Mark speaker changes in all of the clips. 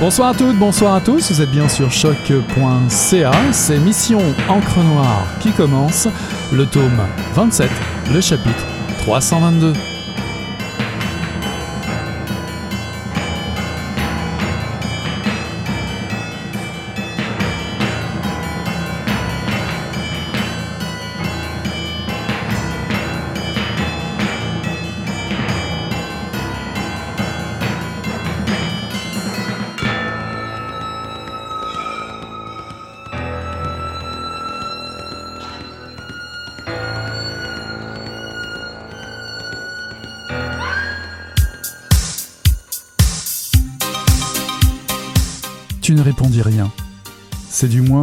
Speaker 1: Bonsoir à toutes, bonsoir à tous, vous êtes bien sur choc.ca, c'est Mission Encre Noire qui commence, le tome 27, le chapitre 322.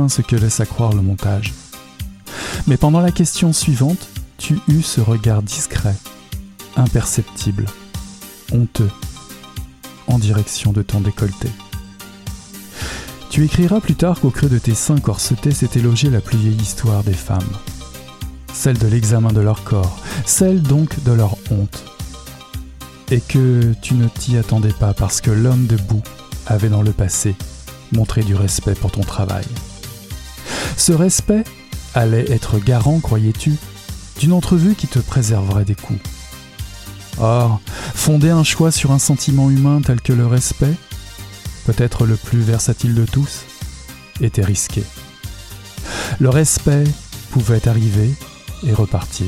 Speaker 1: Ce que laisse à croire le montage. Mais pendant la question suivante, tu eus ce regard discret, imperceptible, honteux, en direction de ton décolleté. Tu écriras plus tard qu'au creux de tes seins corsetés s'était logée la plus vieille histoire des femmes. Celle de l'examen de leur corps, celle donc de leur honte. Et que tu ne t'y attendais pas parce que l'homme debout avait dans le passé montrer du respect pour ton travail. Ce respect allait être garant, croyais-tu, d'une entrevue qui te préserverait des coups. Or, fonder un choix sur un sentiment humain tel que le respect, peut-être le plus versatile de tous, était risqué. Le respect pouvait arriver et repartir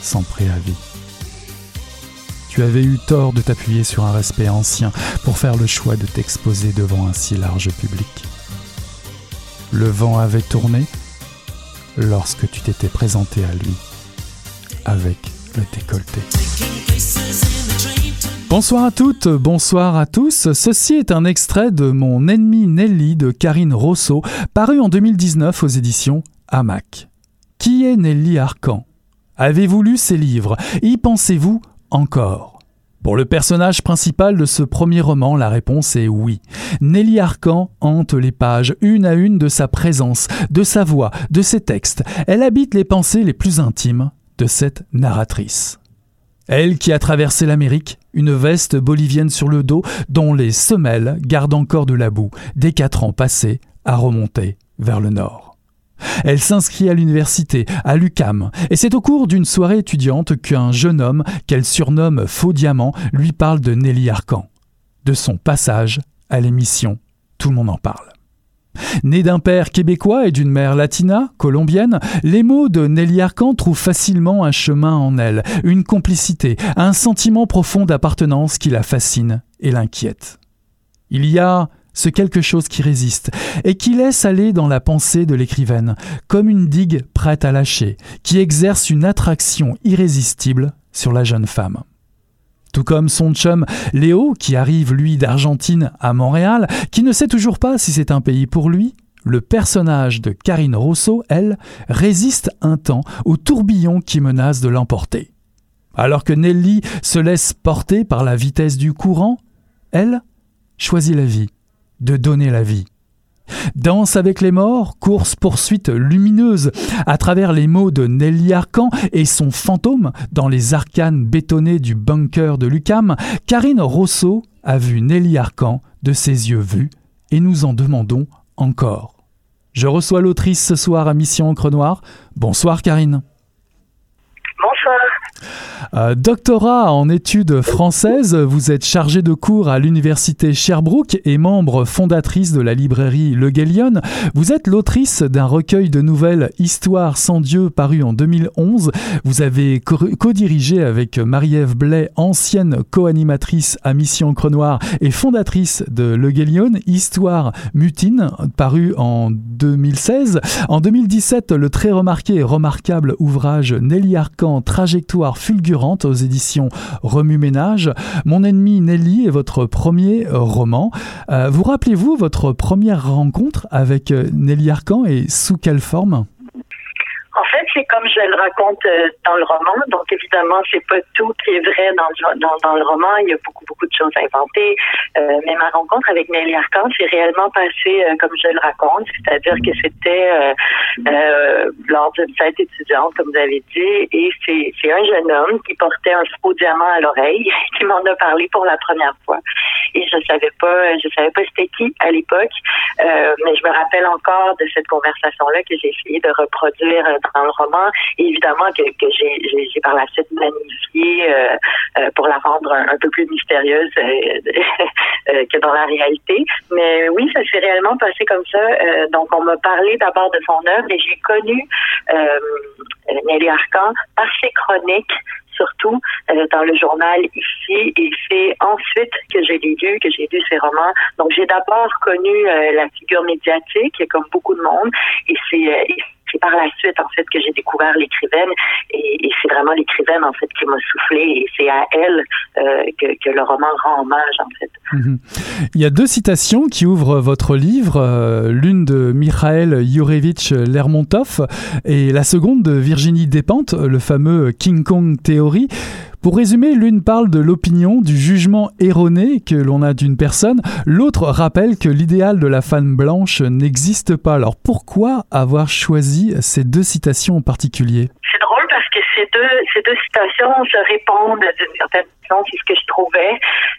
Speaker 1: sans préavis. Tu avais eu tort de t'appuyer sur un respect ancien pour faire le choix de t'exposer devant un si large public. Le vent avait tourné lorsque tu t'étais présenté à lui avec le décolleté. Bonsoir à toutes, bonsoir à tous. Ceci est un extrait de Mon ennemi Nelly de Karine Rousseau, paru en 2019 aux éditions Hamac. Qui est Nelly Arcan? Avez-vous lu ses livres? Y pensez-vous encore? Pour le personnage principal de ce premier roman, la réponse est oui. Nelly Arcan hante les pages une à une de sa présence, de sa voix, de ses textes. Elle habite les pensées les plus intimes de cette narratrice. Elle qui a traversé l'Amérique, une veste bolivienne sur le dos dont les semelles gardent encore de la boue, des quatre ans passés à remonter vers le nord. Elle s'inscrit à l'université, à l'UCAM, et c'est au cours d'une soirée étudiante qu'un jeune homme, qu'elle surnomme Faux Diamant, lui parle de Nelly Arcan, de son passage à l'émission Tout le monde en parle. Née d'un père québécois et d'une mère latina, colombienne, les mots de Nelly Arcan trouvent facilement un chemin en elle, une complicité, un sentiment profond d'appartenance qui la fascine et l'inquiète. Il y a ce quelque chose qui résiste, et qui laisse aller dans la pensée de l'écrivaine, comme une digue prête à lâcher, qui exerce une attraction irrésistible sur la jeune femme. Tout comme son chum Léo, qui arrive lui d'Argentine à Montréal, qui ne sait toujours pas si c'est un pays pour lui, le personnage de Karine Rousseau, elle, résiste un temps au tourbillon qui menace de l'emporter. Alors que Nelly se laisse porter par la vitesse du courant, elle choisit la vie de donner la vie. Danse avec les morts, course-poursuite lumineuse à travers les mots de Nelly Arcan et son fantôme dans les arcanes bétonnées du bunker de Lucam, Karine Rousseau a vu Nelly Arcan de ses yeux vus et nous en demandons encore. Je reçois l'autrice ce soir à Mission Encre Noire. Bonsoir Karine. Euh, doctorat en études françaises, vous êtes chargée de cours à l'université Sherbrooke et membre fondatrice de la librairie Le Gallion. Vous êtes l'autrice d'un recueil de nouvelles Histoire sans Dieu paru en 2011. Vous avez co-dirigé avec Marie-Ève Blais, ancienne co-animatrice à Mission Crenoir et fondatrice de Le Gallion, Histoire mutine, paru en 2016. En 2017, le très remarqué et remarquable ouvrage Nelly Arcan, Trajectoire fulgurante aux éditions Remue Ménage. Mon ennemi Nelly est votre premier roman. Euh, vous rappelez-vous votre première rencontre avec euh, Nelly Arcan et sous quelle forme?
Speaker 2: C'est comme je le raconte euh, dans le roman. Donc évidemment, c'est pas tout qui est vrai dans, dans, dans, le roman. Il y a beaucoup beaucoup de choses inventées. Euh, mais ma rencontre avec Nelly Arcan s'est réellement passée euh, comme je le raconte, c'est-à-dire que c'était euh, lors d'une fête étudiante, comme vous avez dit, et c'est un jeune homme qui portait un faux diamant à l'oreille qui m'en a parlé pour la première fois. Et je savais pas, je savais pas c'était qui à l'époque, mais je me rappelle encore de cette conversation-là que j'ai essayé de reproduire dans le roman. Évidemment que, que j'ai par la suite magnifié euh, euh, pour la rendre un, peu plus mystérieuse euh, que dans la réalité. Mais oui, ça s'est réellement passé comme ça. donc, on m'a parlé d'abord de son œuvre et j'ai connu Nelly Arcan par ses chroniques surtout dans le journal ici. Et c'est ensuite que j'ai lu, que j'ai lu ses romans. Donc j'ai d'abord connu la figure médiatique, comme beaucoup de monde, et c'est c'est par la suite, en fait, que j'ai découvert l'écrivaine. Et, c'est vraiment l'écrivaine, en fait, qui m'a soufflé. Et c'est à elle euh, que, le roman rend hommage, en fait.
Speaker 1: Mhm. Il y a deux citations qui ouvrent votre livre. Euh, l'une de Mikhail Yurevich Lermontov et la seconde de Virginie Despentes, le fameux King Kong Theory. Pour résumer, l'une parle de l'opinion, du jugement erroné que l'on a d'une personne, l'autre rappelle que l'idéal de la femme blanche n'existe pas. Alors pourquoi avoir choisi ces deux citations en particulier?
Speaker 2: Ces deux, ces deux citations se répondent d'une certaine c'est ce que je trouvais.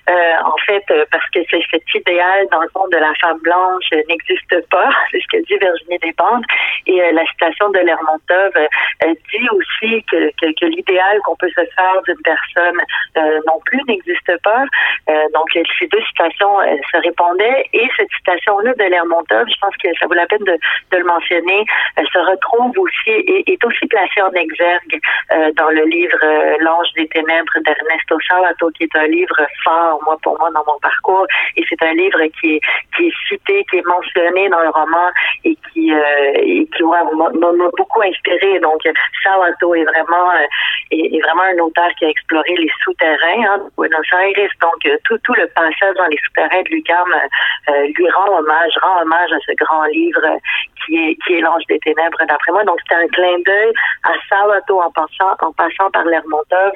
Speaker 2: Euh, en fait, euh, parce que cet idéal, dans le fond, de la femme blanche n'existe pas. C'est ce que dit Virginie Despentes. Et euh, la citation de Lermontov dit aussi que, que, l'idéal qu'on peut se faire d'une personne non plus n'existe pas. donc, ces deux citations se répondaient. Et cette citation-là de Lermontov, je pense que ça vaut la peine de, de le mentionner, se retrouve aussi et est aussi placée en exergue dans le livre L'ange des ténèbres d'Ernesto Sá qui est un livre fort, moi, pour moi, dans mon parcours. Et c'est un livre qui est, qui est cité, qui est mentionné dans le roman et qui, euh, et qui m'a beaucoup inspiré. Donc, Salato est vraiment, euh, est, vraiment un auteur qui a exploré les souterrains hein, de Buenos. Donc, euh, tout, tout le passage dans les souterrains de Lucam lui rend hommage, rend hommage à ce grand livre qui est, qui est L'Ange des Ténèbres, d'après moi. Donc, c'est un clin d'œil à Salato en en passant par Lermontov.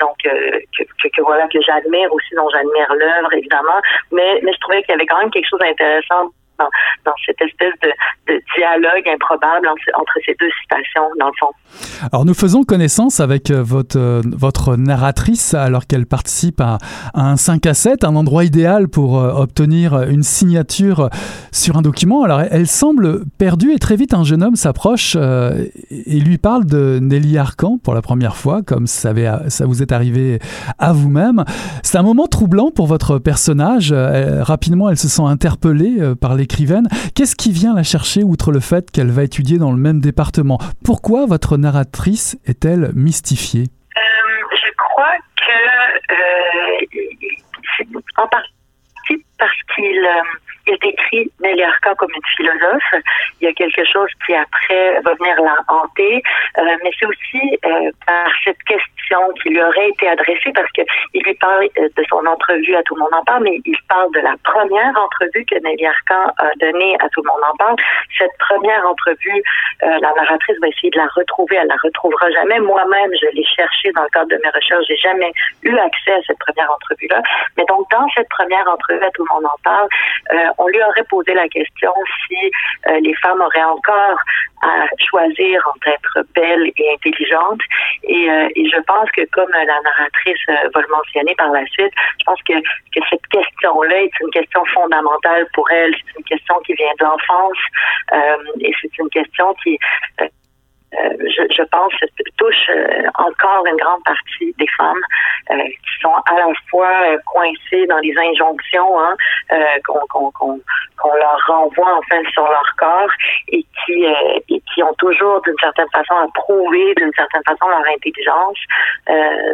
Speaker 2: donc, que, que, voilà que j'admire aussi, dont j'admire l'œuvre évidemment, mais mais je trouvais qu'il y avait quand même quelque chose d'intéressant dans, cette espèce de, dialogue improbable entre, ces deux citations, dans le fond.
Speaker 1: Alors nous faisons connaissance avec euh, votre, euh, votre narratrice alors qu'elle participe à, un 5 à 7, un endroit idéal pour euh, obtenir une signature sur un document. Alors elle semble perdue et très vite un jeune homme s'approche et lui parle de Nelly Arcan pour la première fois, comme ça, vous est arrivé à vous-même. C'est un moment troublant pour votre personnage. rapidement, elle se sent interpellée par les Qu'est-ce qui vient la chercher outre le fait qu'elle va étudier dans le même département? Pourquoi votre narratrice est-elle mystifiée?
Speaker 2: Euh, Je crois que euh, en partie parce qu'il euh, il est écrit Nelly Arcan comme une philosophe. Il y a quelque chose qui après va venir la hanter, euh, mais c'est aussi euh, par cette question qui lui aurait été adressée parce que il lui parle euh, de son entrevue à Tout le monde en parle, mais il parle de la première entrevue que Nelly Arcan a donnée à Tout le monde en parle. Cette première entrevue, la narratrice va essayer de la retrouver. Elle la retrouvera jamais. Moi-même, je l'ai cherchée dans le cadre de mes recherches. J'ai jamais eu accès à cette première entrevue-là. Mais donc, dans cette première entrevue à Tout le monde en parle, on lui aurait posé la question si euh, les femmes auraient encore à choisir entre être belles et intelligentes. Et, euh, et je pense que comme la narratrice euh, va le mentionner par la suite, je pense que, que cette question-là est une question fondamentale pour elle. C'est une question qui vient de l'enfance et c'est une question qui euh, je, je, pense, touche euh, encore une grande partie des femmes euh, qui sont à la fois coincées dans les injonctions hein, qu'on leur renvoie enfin sur leur corps et qui, et qui ont toujours d'une certaine façon à prouver d'une certaine façon leur intelligence.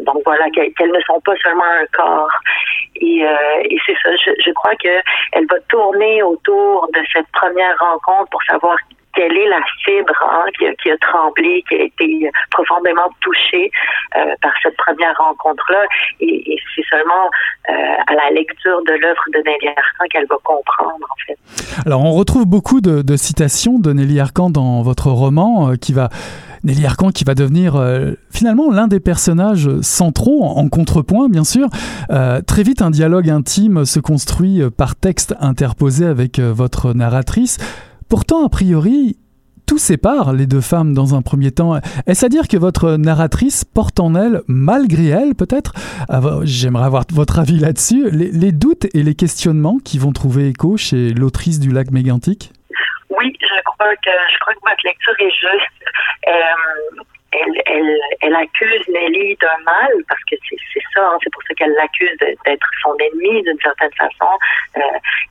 Speaker 2: donc voilà, qu'elles ne sont pas seulement un corps. Et, et c'est ça, je, je crois que elle va tourner autour de cette première rencontre pour savoir quelle est la fibre hein, qui, a, tremblé, qui a été profondément touchée euh, par cette première rencontre-là. Et, c'est seulement euh, à la lecture de l'œuvre de Nelly Arcan qu'elle va comprendre, en fait.
Speaker 1: Alors, on retrouve beaucoup de, citations de Nelly Arcan dans votre roman, euh, qui va Nelly Arcan qui va devenir euh, finalement l'un des personnages centraux, en, contrepoint bien sûr. Euh, très vite, un dialogue intime se construit par texte interposé avec votre narratrice. Pourtant, a priori, tout sépare les deux femmes dans un premier temps. Est-ce à dire que votre narratrice porte en elle, malgré elle peut-être, j'aimerais avoir votre avis là-dessus, les, doutes et les questionnements qui vont trouver écho chez l'autrice du lac mégantique?
Speaker 2: Oui, je crois que, je crois que votre lecture est juste. Euh, elle, accuse Nelly d'un mal, parce que c'est ça, hein, c'est pour ça qu'elle l'accuse d'être son ennemi d'une certaine façon. Euh,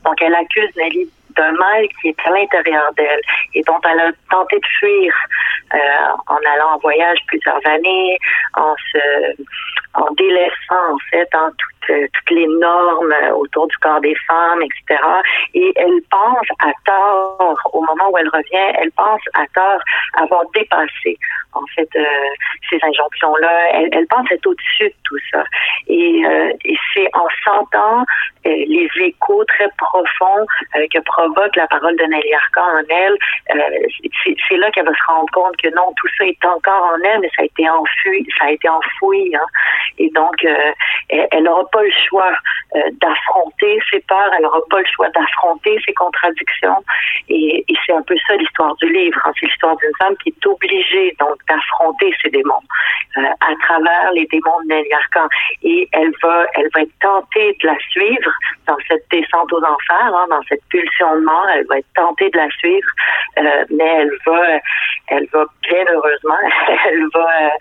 Speaker 2: donc elle accuse Nelly d'un mal qui est à l'intérieur d'elle et dont elle a tenté de fuir euh, en allant en voyage plusieurs années, en se, en délaissant en fait en euh, toutes les normes autour du corps des femmes, etc. Et elle pense à tort au moment où elle revient, elle pense à tort avoir dépassé en fait euh, ces injonctions-là. Elle, elle pense être au-dessus de tout ça. Et, euh, c'est en sentant les échos très profonds que provoque la parole de Nelly Arcan en elle, c'est là qu'elle va se rendre compte que non, tout ça est encore en elle, mais ça a été enfui, ça a été enfoui. Hein. Et donc, euh, elle n'aura pas le choix euh, d'affronter ses peurs, elle n'aura pas le choix d'affronter ses contradictions. Et, c'est un peu ça l'histoire du livre. Hein. C'est l'histoire d'une femme qui est obligée donc d'affronter ses démons euh, à travers les démons de Nelly Arcan. Et elle va, elle va être tentée de la suivre dans cette descente aux enfers, hein, dans cette pulsion de mort. Elle va être tentée de la suivre, euh, mais elle va, elle va bien heureusement, elle va,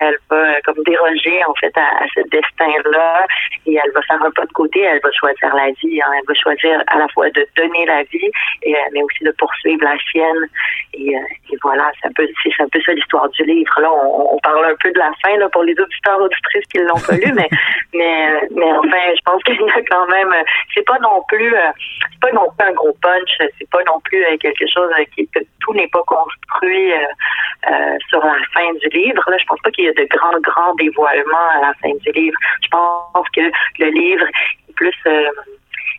Speaker 2: elle va comme déroger en fait à, ce destin-là et elle va faire un pas de côté. Elle va choisir la vie. Hein. Elle va choisir à la fois de donner la vie, et, euh, mais aussi de poursuivre la sienne. Et, euh, et voilà, c'est un peu, c'est un peu ça l'histoire du livre. Là, on, on, parle un peu de la fin là pour les auditeurs auditrices qui l'ont pas lu, mais mais mais enfin, je pense qu'il y a quand même. C'est pas non plus, euh, c'est pas non plus un gros punch. C'est pas non plus quelque chose qui que tout n'est pas construit sur la fin du livre. Là, je pense pas qu'il y a de grands grands dévoilements à la fin du livre. Je pense que le livre est plus euh,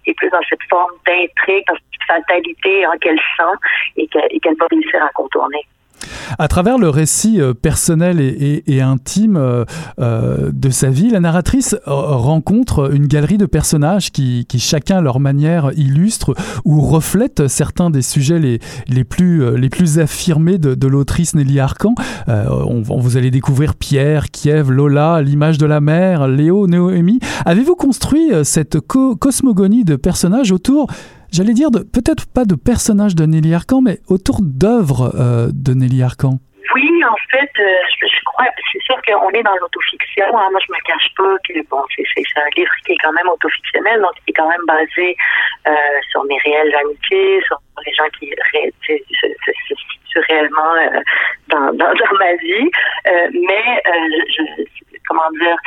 Speaker 2: est plus dans cette forme d'intrigue, dans cette fatalité hein, qu'elle sent et qu'elle va réussir à contourner.
Speaker 1: À travers le récit euh, personnel et, intime euh, euh, de sa vie, la narratrice rencontre une galerie de personnages qui, chacun à leur manière illustrent ou reflètent certains des sujets les, plus, affirmés de, l'autrice Nelly Arcan. on, vous allez découvrir Pierre, Kiev, Lola, l'image de la mère, Léo, Noémie. Avez-vous construit cette cosmogonie de personnages autour j'allais dire, peut-être pas de personnages de Nelly Arcan, mais autour d'œuvres euh, de Nelly Arcan.
Speaker 2: Oui, en fait, euh, je, crois, c'est sûr qu'on est dans l'autofiction. Hein. Moi, je me cache pas que bon, c'est, un livre qui est quand même autofictionnel, donc qui est quand même basé euh, sur mes réelles amitiés, sur les gens qui se, situent réellement dans, dans, dans, ma vie. mais, comment dire,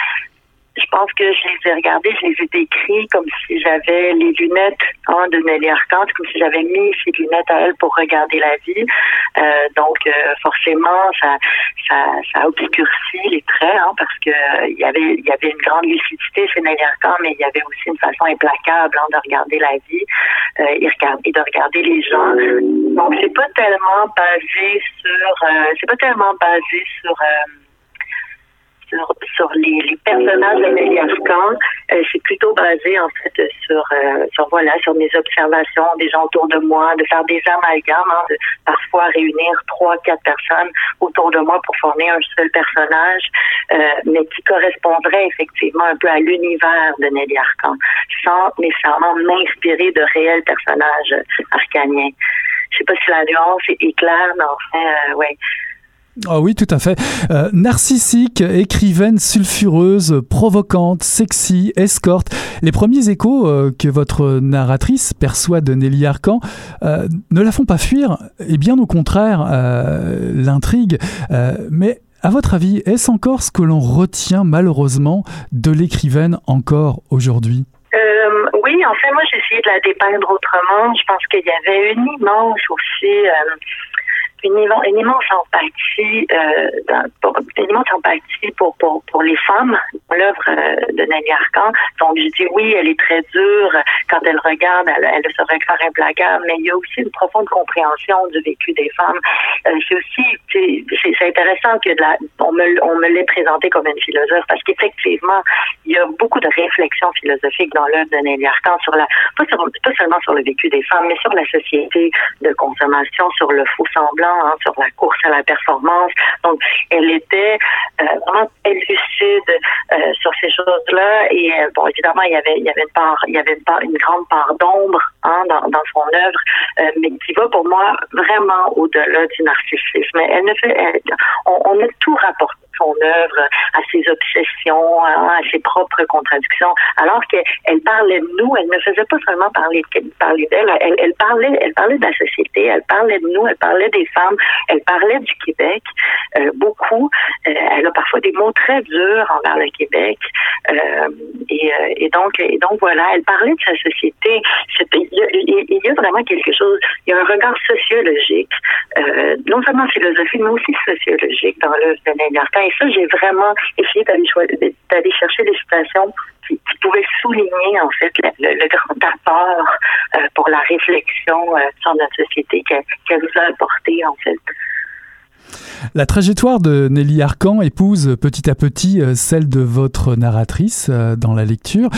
Speaker 2: je pense que je les ai regardés, je les ai décrits comme si j'avais les lunettes hein, de Nelly Arcand, comme si j'avais mis ces lunettes à elle pour regarder la vie. Euh, donc euh, forcément, ça, ça, ça obscurcit les traits, hein, parce que euh, il y avait, il y avait une grande lucidité chez Nelly Arcand, mais il y avait aussi une façon implacable hein, de regarder la vie euh, et, regarder, de regarder les gens. Donc c'est pas tellement basé sur, euh, c'est pas tellement basé sur sur, les, personnages de Nelly Euh, c'est plutôt basé en fait sur, euh, sur voilà sur mes observations des gens autour de moi, de faire des amalgames, hein, de parfois réunir trois quatre personnes autour de moi pour former un seul personnage, euh, mais qui correspondrait effectivement un peu à l'univers de Nelly Arcan, sans nécessairement m'inspirer de réels personnages arcaniens. Je sais pas si la nuance est, claire, mais enfin, euh, ouais.
Speaker 1: Ah oui, tout à fait. Euh, narcissique, écrivaine sulfureuse, provocante, sexy, escorte. Les premiers échos euh, que votre narratrice perçoit de Nelly Arcan euh, ne la font pas fuir, et bien au contraire, l'intrigue. mais à votre avis, est-ce encore ce que l'on retient malheureusement de l'écrivaine encore aujourd'hui?
Speaker 2: Oui, en fait, moi, j'ai essayé de la dépeindre autrement. Je pense qu'il y avait une immense aussi une, immense empathie, euh, pour, empathie pour, pour, pour les femmes, l'œuvre euh, de Nelly Arcan. Donc, je dis oui, elle est très dure, quand elle regarde, elle, elle ce regard implacable, mais il y a aussi une profonde compréhension du vécu des femmes. Euh, c'est aussi, c'est intéressant que on me, on me l'ait présenté comme une philosophe parce qu'effectivement, il y a beaucoup de réflexions philosophiques dans l'œuvre de Nelly Arcan sur la, pas, sur, pas seulement sur le vécu des femmes, mais sur la société de consommation, sur le faux semblant, hein, sur la course à la performance. Donc, elle était euh, vraiment lucide euh, sur ces choses-là. Et euh, bon, évidemment, il y avait, il y avait une part, il y avait une, part, une grande part d'ombre hein, dans, dans son œuvre, euh, mais qui va pour moi vraiment au-delà du narcissisme. Elle ne fait, on, on a tout rapporté son œuvre, à ses obsessions, à, ses propres contradictions, alors qu'elle parlait de nous, elle ne faisait pas seulement parler, parler d'elle, elle, parlait, elle parlait de la société, elle parlait de nous, elle parlait des femmes, elle parlait du Québec euh, beaucoup. Euh, elle a parfois des mots très durs envers le Québec, euh, et, donc, et donc voilà, elle parlait de sa société. Il y, a, vraiment quelque chose, il y a un regard sociologique, non seulement philosophique, mais aussi sociologique dans l'œuvre de Martin et ça, j'ai vraiment essayé d'aller chercher des citations qui, pouvaient souligner en fait le, grand apport euh, pour la réflexion euh, sur notre société qu'elle nous a apporté en fait.
Speaker 1: La trajectoire de Nelly Arcan épouse petit à petit euh, celle de votre narratrice dans la lecture.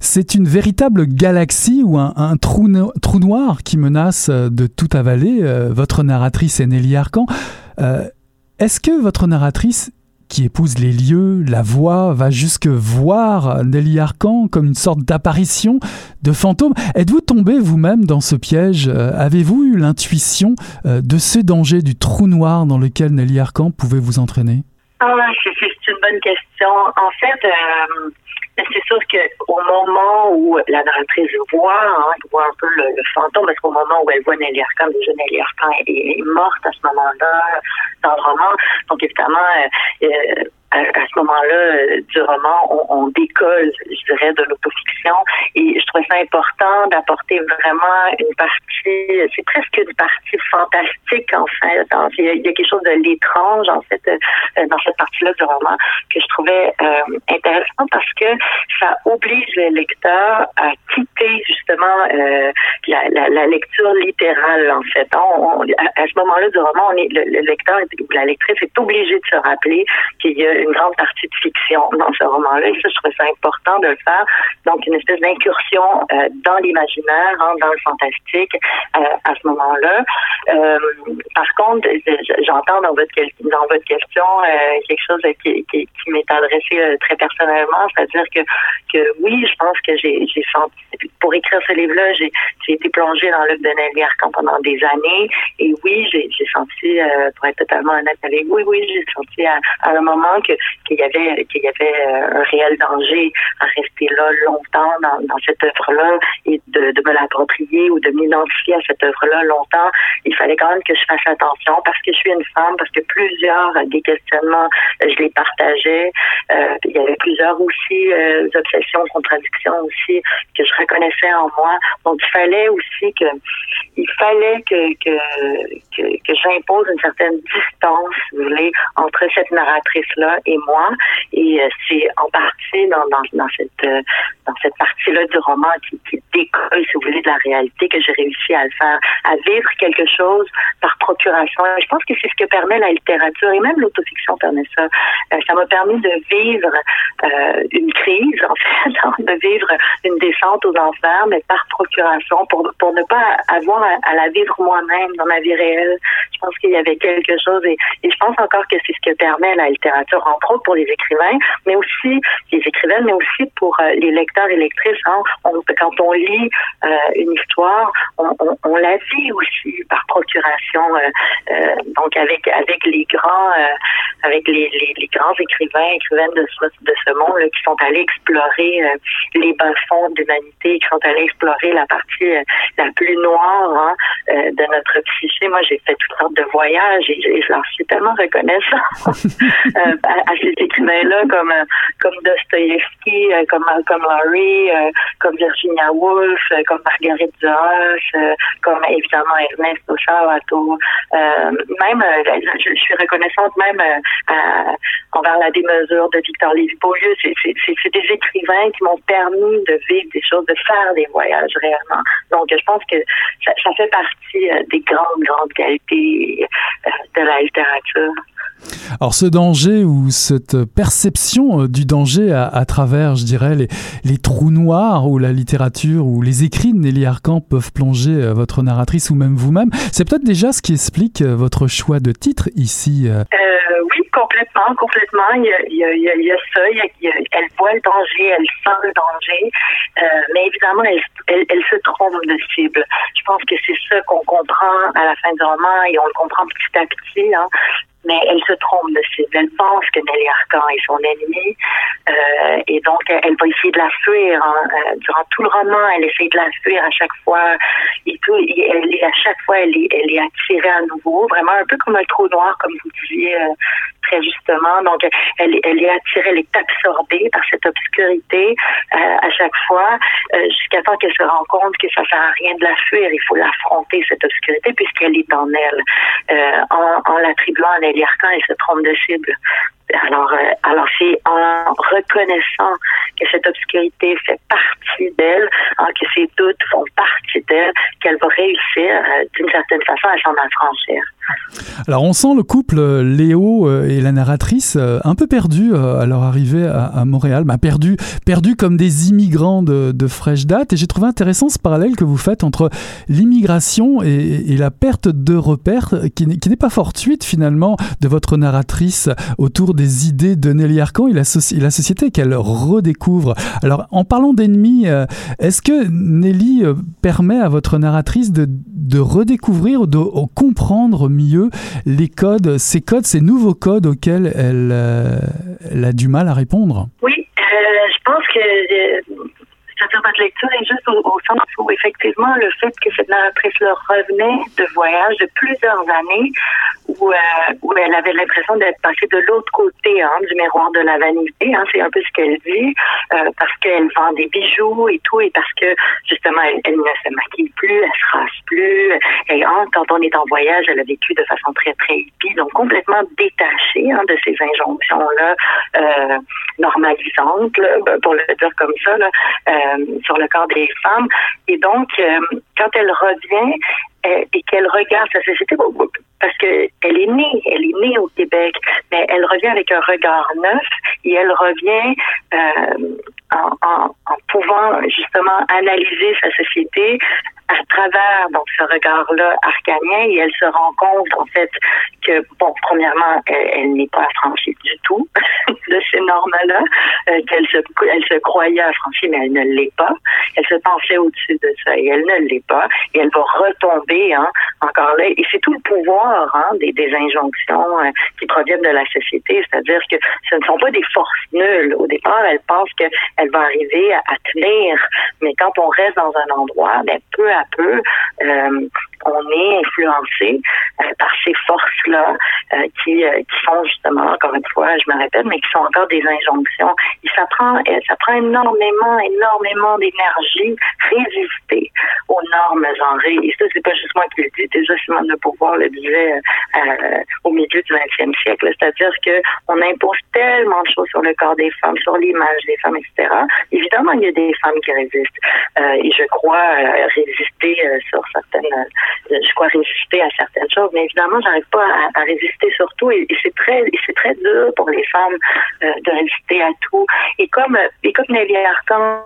Speaker 1: C'est une véritable galaxie ou un, trou, trou, noir qui menace de tout avaler. Votre narratrice est Nelly Arcan. Est-ce que votre narratrice qui épouse les lieux, la voix, va jusque voir Nelly Arcan comme une sorte d'apparition, de fantôme. Êtes-vous tombé vous-même dans ce piège? Euh, Avez-vous eu l'intuition euh, de ce danger du trou noir dans lequel Nelly Arcan pouvait vous entraîner?
Speaker 2: Ah, c'est une bonne question. En fait, euh, c'est sûr qu'au moment où la narratrice voit, hein, voit un peu le, fantôme, parce qu'au moment où elle voit Nelly Arcan, déjà Nelly Arcan est, est, morte à ce moment-là dans le roman. Donc évidemment, euh, à, ce moment-là euh, du roman, on, décolle, je dirais, de l'autofiction. Et je trouvais ça important d'apporter vraiment une partie, c'est presque une partie fantastique, en fait. il, y a, quelque chose de l'étrange, en fait, euh, dans cette partie-là du roman que je trouvais euh, intéressant parce que ça oblige le lecteur à quitter justement euh, la, lecture littérale, en fait. À, ce moment-là du roman, le, le lecteur ou la lectrice est obligé de se rappeler qu'il y a une grande partie de fiction dans ce roman-là. Et ça, je trouvais ça important de le faire. Donc, une espèce d'incursion euh, dans l'imaginaire, hein, dans le fantastique euh, à ce moment-là. Euh, par contre, j'entends dans votre dans votre question quelque chose qui, qui, m'est adressé très personnellement, c'est-à-dire que que oui, je pense que j'ai senti pour écrire ce livre-là, j'ai été plongée dans l'œuvre de Arcan pendant des années. Et oui, j'ai senti, pour être totalement honnête avec vous, oui, oui, j'ai senti à un moment qu'il y avait qu'il y avait euh, un réel danger à rester là longtemps dans, cette œuvre-là et de, de me l'approprier ou de m'identifier à cette œuvre-là longtemps. Il fallait quand même que je fasse attention parce que je suis une femme, parce que plusieurs des questionnements, euh, je les partageais. Euh, il y avait plusieurs aussi obsessions, contradictions aussi que je reconnaissais en moi. Donc il fallait aussi que il fallait que que, que, que j'impose une certaine distance, vous voulez, entre cette narratrice-là et moi. Et euh, c'est en partie dans, cette euh, dans cette partie-là du roman qui, qui, décolle, si vous voulez, de la réalité que j'ai réussi à le faire, à vivre quelque chose par procuration. Et je pense que c'est ce que permet la littérature et même l'autofiction permet ça. Euh, ça m'a permis de vivre une crise, en fait, de vivre une descente aux enfers, mais par procuration, pour, pour ne pas avoir à, à la vivre moi-même dans ma vie réelle. Je pense qu'il y avait quelque chose et, et je pense encore que c'est ce que permet la littérature, entre autres pour les écrivains, mais aussi les écrivaines, mais aussi pour euh, les lecteurs et lectrices. Hein. On, quand on lit euh, une histoire, on, on, on, la vit aussi par procuration. Euh, donc avec avec les grands, avec les, les, les, grands écrivains, écrivaines de ce, de ce monde là, qui sont allés explorer les bas-fonds de l'humanité, qui sont allés explorer la partie la plus noire hein, de notre psyché. Moi, j'ai fait toutes sortes de voyages et, et je leur suis tellement reconnaissante à, à, ces écrivains-là comme comme Dostoïevski, comme Malcolm Murray, comme Virginia Woolf, comme Marguerite Duras, euh, comme évidemment Ernesto Chavato. Euh, même, euh, je, suis reconnaissante même envers la démesure de Victor Lévy-Beaulieu. C'est des écrivains qui m'ont permis de vivre des choses, de faire des voyages réellement. Donc, je pense que ça fait partie des grandes, grandes qualités de la littérature.
Speaker 1: Alors ce danger ou cette perception euh, du danger à, travers, je dirais, les, trous noirs où la littérature ou les écrits de Nelly Arcan peuvent plonger euh, votre narratrice ou même vous-même, c'est peut-être déjà ce qui explique euh, votre choix de titre ici.
Speaker 2: Complètement, complètement. Il y a, ça. elle voit le danger, elle sent le danger, mais évidemment, elle, se trompe de cible. Je pense que c'est ça qu'on comprend à la fin du roman et on le comprend petit à petit. Hein mais elle se trompe de cible. Elle pense que Nelly Arcan est son ennemie euh, et donc elle va essayer de la fuir. Hein. Euh, durant tout le roman, elle essaie de la fuir à chaque fois et elle à chaque fois, elle est, elle est attirée à nouveau, vraiment un peu comme un trou noir, comme vous disiez euh, très justement. Donc, elle, est attirée, elle est absorbée par cette obscurité euh, à chaque fois, euh, jusqu'à temps qu'elle se rende compte que ça sert à rien de la fuir. Il faut l'affronter, cette obscurité, puisqu'elle est en elle. Euh, en, en l'attribuant à Nelly Arcan, elle se trompe de cible. Alors, euh, alors c'est en reconnaissant que cette obscurité fait partie d'elle, hein, que ces doutes font partie d'elle, qu'elle va réussir euh, d'une certaine façon à s'en affranchir.
Speaker 1: Alors on sent le couple euh, Léo et la narratrice un peu perdus à leur arrivée à, Montréal, bah, perdus comme des immigrants de, fraîche date. Et j'ai trouvé intéressant ce parallèle que vous faites entre l'immigration et, la perte de repères, qui n'est pas fortuite finalement de votre narratrice autour des idées de Nelly Arcan et la, société qu'elle redécouvre. Alors, en parlant d'ennemis, euh, est-ce que Nelly euh, permet à votre narratrice de, de redécouvrir, de comprendre les codes, ces codes, ces nouveaux codes auxquels elle, euh, elle a du mal à répondre?
Speaker 2: Oui, je pense que c'est-à-dire votre lecture est juste au, sens où effectivement le fait que cette narratrice leur revenait de voyage de plusieurs années où, euh, où elle avait l'impression d'être passée de l'autre côté hein, du miroir de la vanité, hein, c'est un peu ce qu'elle dit, euh, parce qu'elle vend des bijoux et tout, et parce que justement elle, elle, ne se maquille plus, elle se rase plus, et hein, quand on est en voyage, elle a vécu de façon très très hippie, donc complètement détachée hein, de ces injonctions-là euh, normalisantes, là, pour le dire comme ça, là, euh, sur le corps des femmes. Et donc, euh, quand elle revient euh, et qu'elle regarde sa société, parce qu'elle est née, elle est née au Québec, mais elle revient avec un regard neuf et elle revient en, en, en, pouvant justement analyser sa société à travers donc ce regard-là arcanien et elle se rend compte en fait que bon premièrement elle, n'est pas affranchie du tout de ces normes-là euh, qu'elle se elle se croyait affranchie mais elle ne l'est pas. Elle se pensait au-dessus de ça et elle ne l'est pas. Et elle va retomber hein, encore là. Et c'est tout le pouvoir hein, des, des injonctions euh, qui proviennent de la société. C'est-à-dire que ce ne sont pas des forces nulles. Au départ elle pense qu'elle va arriver à, à tenir. Mais quand on reste dans un endroit ben, peu à peu, euh, on est influencé euh, par ces forces-là euh, qui, qui sont justement, encore une fois, je me répète, mais qui sont encore des injonctions. Et ça prend, ça prend énormément, énormément d'énergie résister aux normes genrées. Et ça, c'est pas juste moi qui le dis, déjà Simone de Pouvoir le disait au milieu du 20e siècle. C'est-à-dire que on impose tellement de choses sur le corps des femmes, sur l'image des femmes, etc. Évidemment, il y a des femmes qui résistent. et je crois résister euh, sur certaines, euh, je crois résister à certaines choses, mais évidemment, j'arrive pas à, résister sur tout et, c'est très, c'est très dur pour les femmes euh, de résister à tout. Et comme, et comme Nelly Arcan,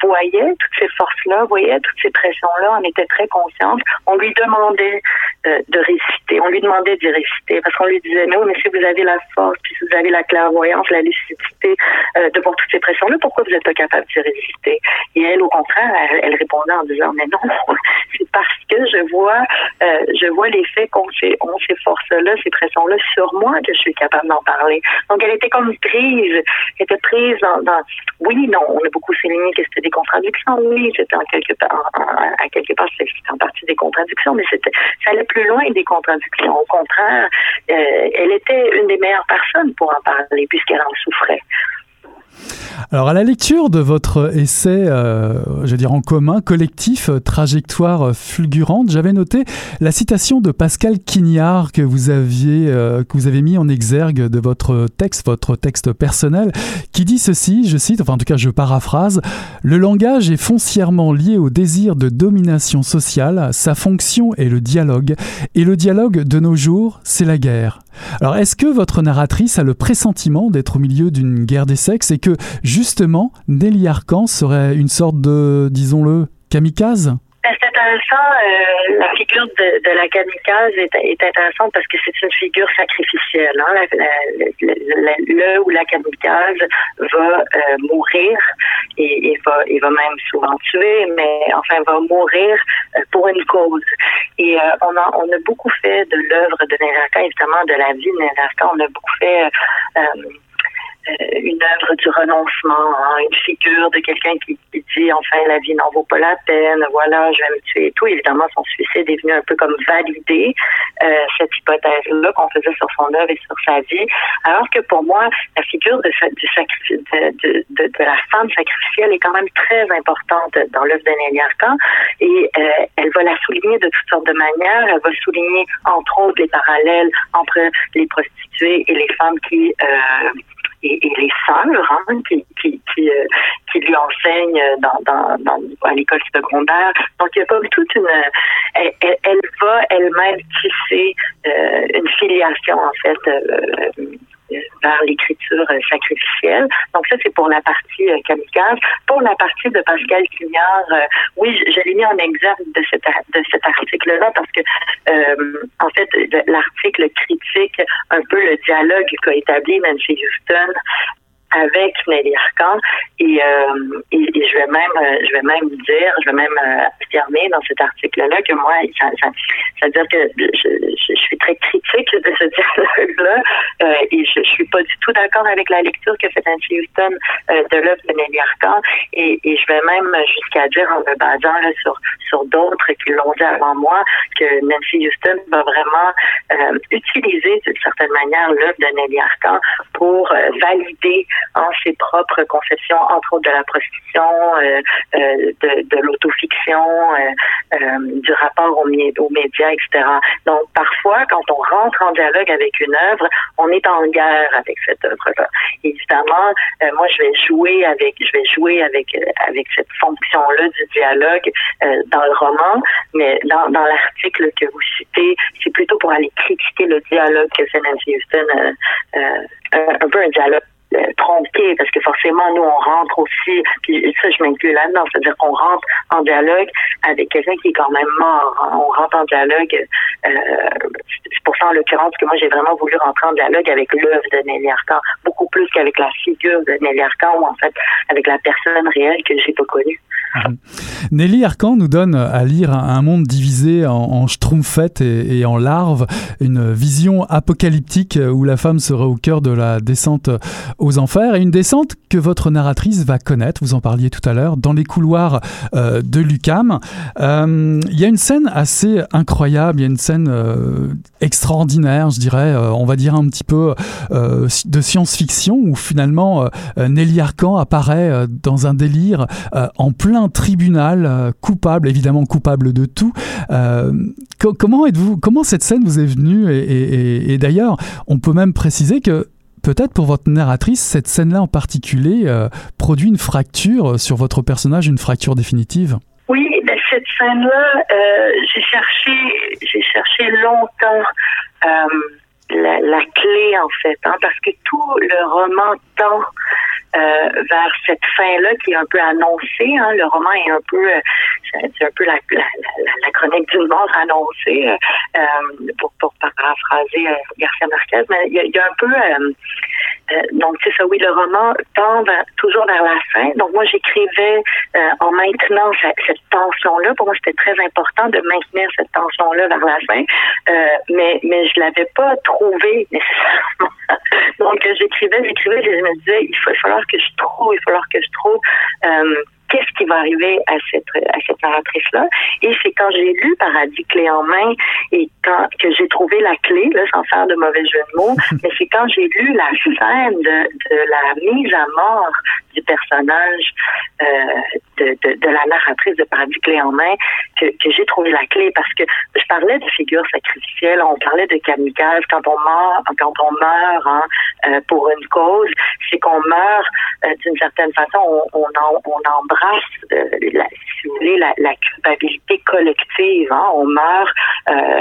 Speaker 2: voyait toutes ces forces-là, voyait toutes ces pressions-là, on était très consciente. On lui demandait euh, de réciter, on lui demandait de réciter parce qu'on lui disait, mais oui, mais si vous avez la force, puis si vous avez la clairvoyance, la lucidité euh, de voir toutes ces pressions-là, pourquoi vous n'êtes pas capable de résister? Et elle, au contraire, elle, répondait en disant, mais non, c'est parce que je vois, euh, je vois l'effet qu'ont ces, ont ces forces-là, ces pressions-là sur moi que je suis capable d'en parler. Donc, elle était comme prise, elle était prise dans, dans oui, non, on a beaucoup souligné que c'était des contradictions. Oui, c'était en quelque part, à quelque part, c'était en partie des contradictions, mais c'était, ça allait plus loin des contradictions. Au contraire, euh, elle était une des meilleures personnes pour en parler puisqu'elle en souffrait.
Speaker 1: Alors à la lecture de votre essai, euh, je veux dire en commun, collectif, euh, trajectoire fulgurante, j'avais noté la citation de Pascal Quignard que vous aviez euh, que vous avez mis en exergue de votre texte, votre texte personnel, qui dit ceci, je cite, enfin en tout cas je paraphrase, le langage est foncièrement lié au désir de domination sociale, sa fonction est le dialogue, et le dialogue de nos jours, c'est la guerre. Alors, est-ce que votre narratrice a le pressentiment d'être au milieu d'une guerre des sexes et que, justement, Nelly Arcan serait une sorte de, disons-le, kamikaze?
Speaker 2: C'est intéressant. Euh, la figure de, la kamikaze est, intéressante parce que c'est une figure sacrificielle. Hein. le ou la kamikaze va euh, mourir et, va, il va même souvent tuer, mais enfin va mourir euh, pour une cause. Et on, a, on a beaucoup fait de l'œuvre de Neraka, évidemment de la vie de Neraka, on a beaucoup fait une œuvre du renoncement, hein, une figure de quelqu'un qui, dit enfin la vie n'en vaut pas la peine, voilà, je vais me tuer et tout. Évidemment, son suicide est venu un peu comme valider euh, cette hypothèse-là qu'on faisait sur son œuvre et sur sa vie. Alors que pour moi, la figure de, du sacrifice, de, de, de, la femme sacrificielle est quand même très importante dans l'œuvre Nelly Arcan et euh, elle va la souligner de toutes sortes de manières. Elle va souligner entre autres les parallèles entre les prostituées et les femmes qui euh, et, les sœurs hein, qui, qui, qui, euh, qui, lui enseignent dans, dans, dans à l'école secondaire. Donc, il y a comme toute une... Elle, elle, va elle-même tisser euh, une filiation, en fait, euh, vers l'écriture sacrificielle. Donc ça, c'est pour la partie euh, kamikaze. Pour la partie de Pascal Quignard, euh, oui, je, l'ai mis en exergue de cet, de cet article-là parce que, euh, en fait, l'article critique un peu le dialogue qu'a établi Nancy Houston avec Nelly Arcan et, euh, et, je vais même euh, je vais même dire, je vais même euh, affirmer dans cet article-là que moi, ça, ça, ça veut dire que je, je, suis très critique de ce dialogue-là. Euh, et je, je suis pas du tout d'accord avec la lecture que fait Nancy Houston euh, de l'œuvre de Nelly Arcan et, et, je vais même jusqu'à dire en me basant là, sur sur d'autres qui l'ont dit avant moi que Nancy Houston va vraiment euh, utiliser d'une certaine manière l'œuvre de Nelly Arcan pour valider en ses propres conceptions, entre autres de la prostitution, euh, euh, de, de l'autofiction, euh, du rapport aux, aux, médias, etc. Donc, parfois, quand on rentre en dialogue avec une œuvre, on est en guerre avec cette œuvre-là. Évidemment, moi, je vais jouer avec, je vais jouer avec avec cette fonction-là du dialogue dans le roman, mais dans, dans l'article que vous citez, c'est plutôt pour aller critiquer le dialogue que Nancy Houston, un peu un dialogue euh, tronqué parce que forcément nous on rentre aussi puis ça je m'inclus là-dedans c'est-à-dire qu'on rentre en dialogue avec quelqu'un qui est quand même mort hein. on rentre en dialogue euh, c'est pour ça en l'occurrence que moi j'ai vraiment voulu rentrer en dialogue avec l'œuvre de Nelly Arcan beaucoup plus qu'avec la figure de Nelly Arcan ou en fait avec la personne réelle que j'ai pas connue.
Speaker 1: Nelly Arcan nous donne à lire un monde divisé en, en schtroumpfettes et, et, en larves, une vision apocalyptique où la femme sera au cœur de la descente aux enfers, et une descente que votre narratrice va connaître, vous en parliez tout à l'heure, dans les couloirs euh, de Lucam. Euh, il y a une scène assez incroyable, il y a une scène euh, extraordinaire, je dirais, euh, on va dire un petit peu euh, de science-fiction, où finalement euh, Nelly Arcan apparaît dans un délire en plein un tribunal euh, coupable, évidemment coupable de tout. Euh, comment êtes-vous Comment cette scène vous est venue Et, d'ailleurs, on peut même préciser que peut-être pour votre narratrice, cette scène-là en particulier euh, produit une fracture sur votre personnage, une fracture définitive?
Speaker 2: Oui, ben cette scène-là, j'ai cherché, j'ai cherché longtemps la, la, clé en fait, hein, parce que tout le roman tend euh, vers cette fin-là qui est un peu annoncée. Hein. Le roman est un peu, euh, c'est un peu la, la, la, chronique d'une mort annoncée, euh, pour, pour paraphraser Garcia Marquez. Mais il y a, un peu, donc c'est ça, oui, le roman tend toujours vers la fin. Donc moi, j'écrivais en maintenant cette, tension-là. Pour moi, c'était très important de maintenir cette tension-là vers la fin, mais mais je l'avais pas trouvé nécessairement. donc j'écrivais, j'écrivais, je me disais, il faut falloir que je trouve, il va falloir que je trouve euh, qu'est-ce qui va arriver à cette à cette narratrice-là. Et c'est quand j'ai lu Paradis clé en main et quand que j'ai trouvé la clé, là, sans faire de mauvais jeu de mots, mais c'est quand j'ai lu la scène de, de la mise à mort du personnage euh, de, de, de, la narratrice de Paradis clé en main que, que j'ai trouvé la clé parce que je parlais de figures sacrificielles, on parlait de kamikaze quand on meurt, quand on meurt hein, euh, pour une cause, c'est qu'on meurt euh, d'une certaine façon, on, on, en, on embrasse, euh, la, culpabilité collective. Hein, on meurt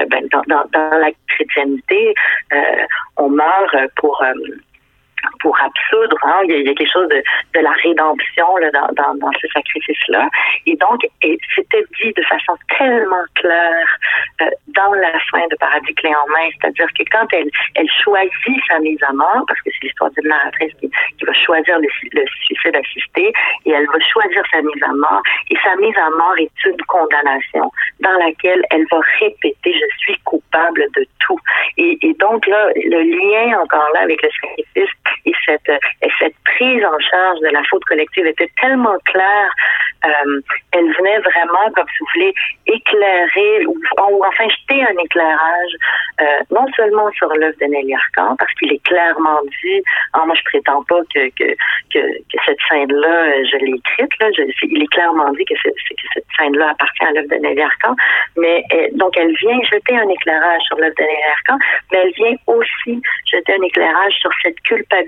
Speaker 2: ben, dans, dans, dans, la chrétienté, on meurt pour pour absoudre. Hein. Il, y a, quelque chose de, de la rédemption là, dans, ce sacrifice-là. Et donc, c'était dit de façon tellement claire euh, dans la fin de Paradis clé en main, c'est-à-dire que quand elle, choisit sa mise à mort, parce que c'est l'histoire d'une narratrice qui, va choisir le, le, suicide assisté, et elle va choisir sa mise à mort, et sa mise à mort est une condamnation dans laquelle elle va répéter je suis coupable de tout. Et donc là, le lien encore là avec le sacrifice et cette, et cette prise en charge de la faute collective était tellement claire. Euh, elle venait vraiment, comme si vous voulez, éclairer ou, enfin jeter un éclairage euh, non seulement sur l'œuvre de Nelly Arcan, parce qu'il est clairement dit, ah, moi je prétends pas que, que, cette scène-là, je l'ai écrite, là, il est clairement dit que, cette scène-là appartient à l'œuvre de Nelly Arcan, mais donc elle vient jeter un éclairage sur l'œuvre de Nelly Arcan, mais elle vient aussi jeter un éclairage sur cette culpabilité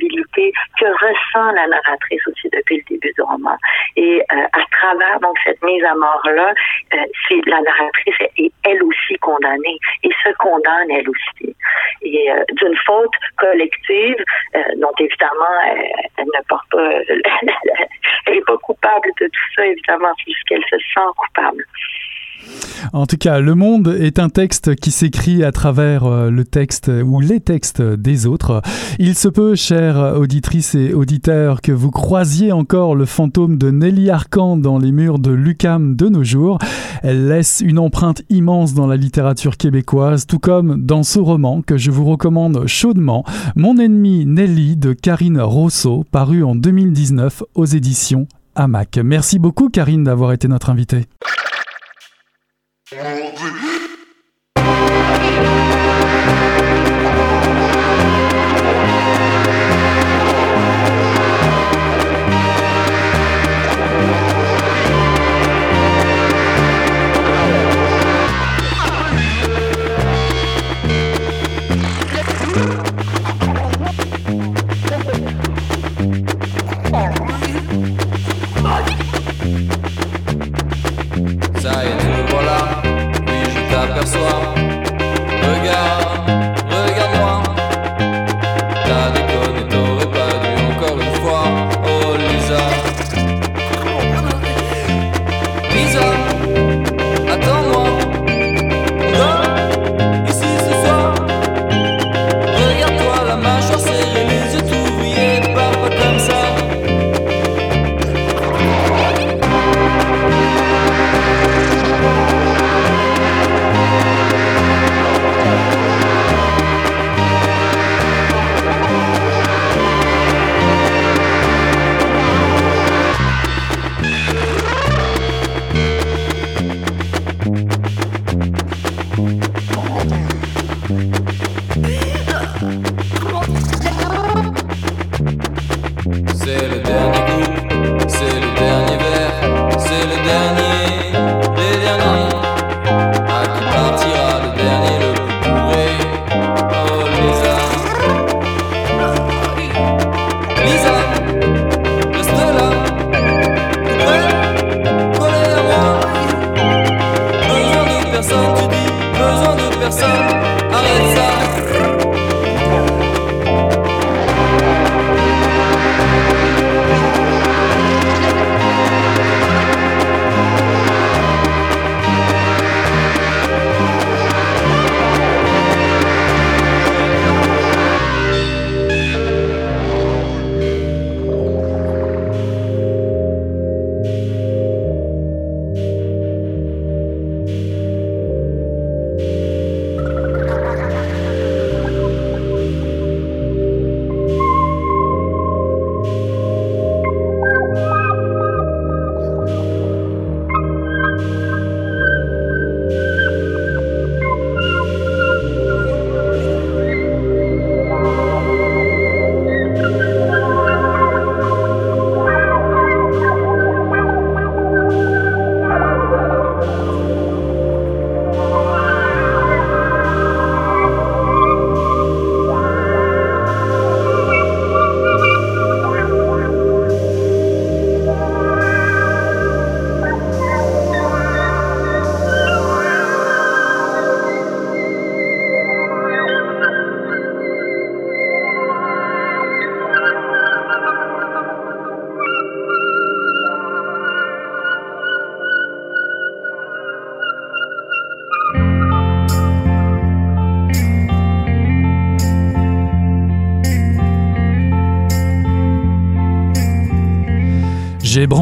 Speaker 2: que ressent la narratrice aussi depuis le début du roman. Et euh, à travers donc cette mise à mort-là, euh, c'est la narratrice est elle aussi condamnée et se condamne elle aussi. Et euh, d'une faute collective, dont évidemment elle, ne porte pas, elle n'est pas coupable de tout ça évidemment, puisqu'elle se sent coupable.
Speaker 1: En tout cas, Le Monde est un texte qui s'écrit à travers euh, le texte ou les textes des autres. Il se peut, chères auditrices et auditeurs, que vous croisiez encore le fantôme de Nelly Arcan dans les murs de Lucam de nos jours. Elle laisse une empreinte immense dans la littérature québécoise, tout comme dans ce roman que je vous recommande chaudement, Mon ennemi Nelly de Karine Rousseau, paru en 2019 aux éditions Hamac. Merci beaucoup Karine d'avoir été notre invitée. J'ai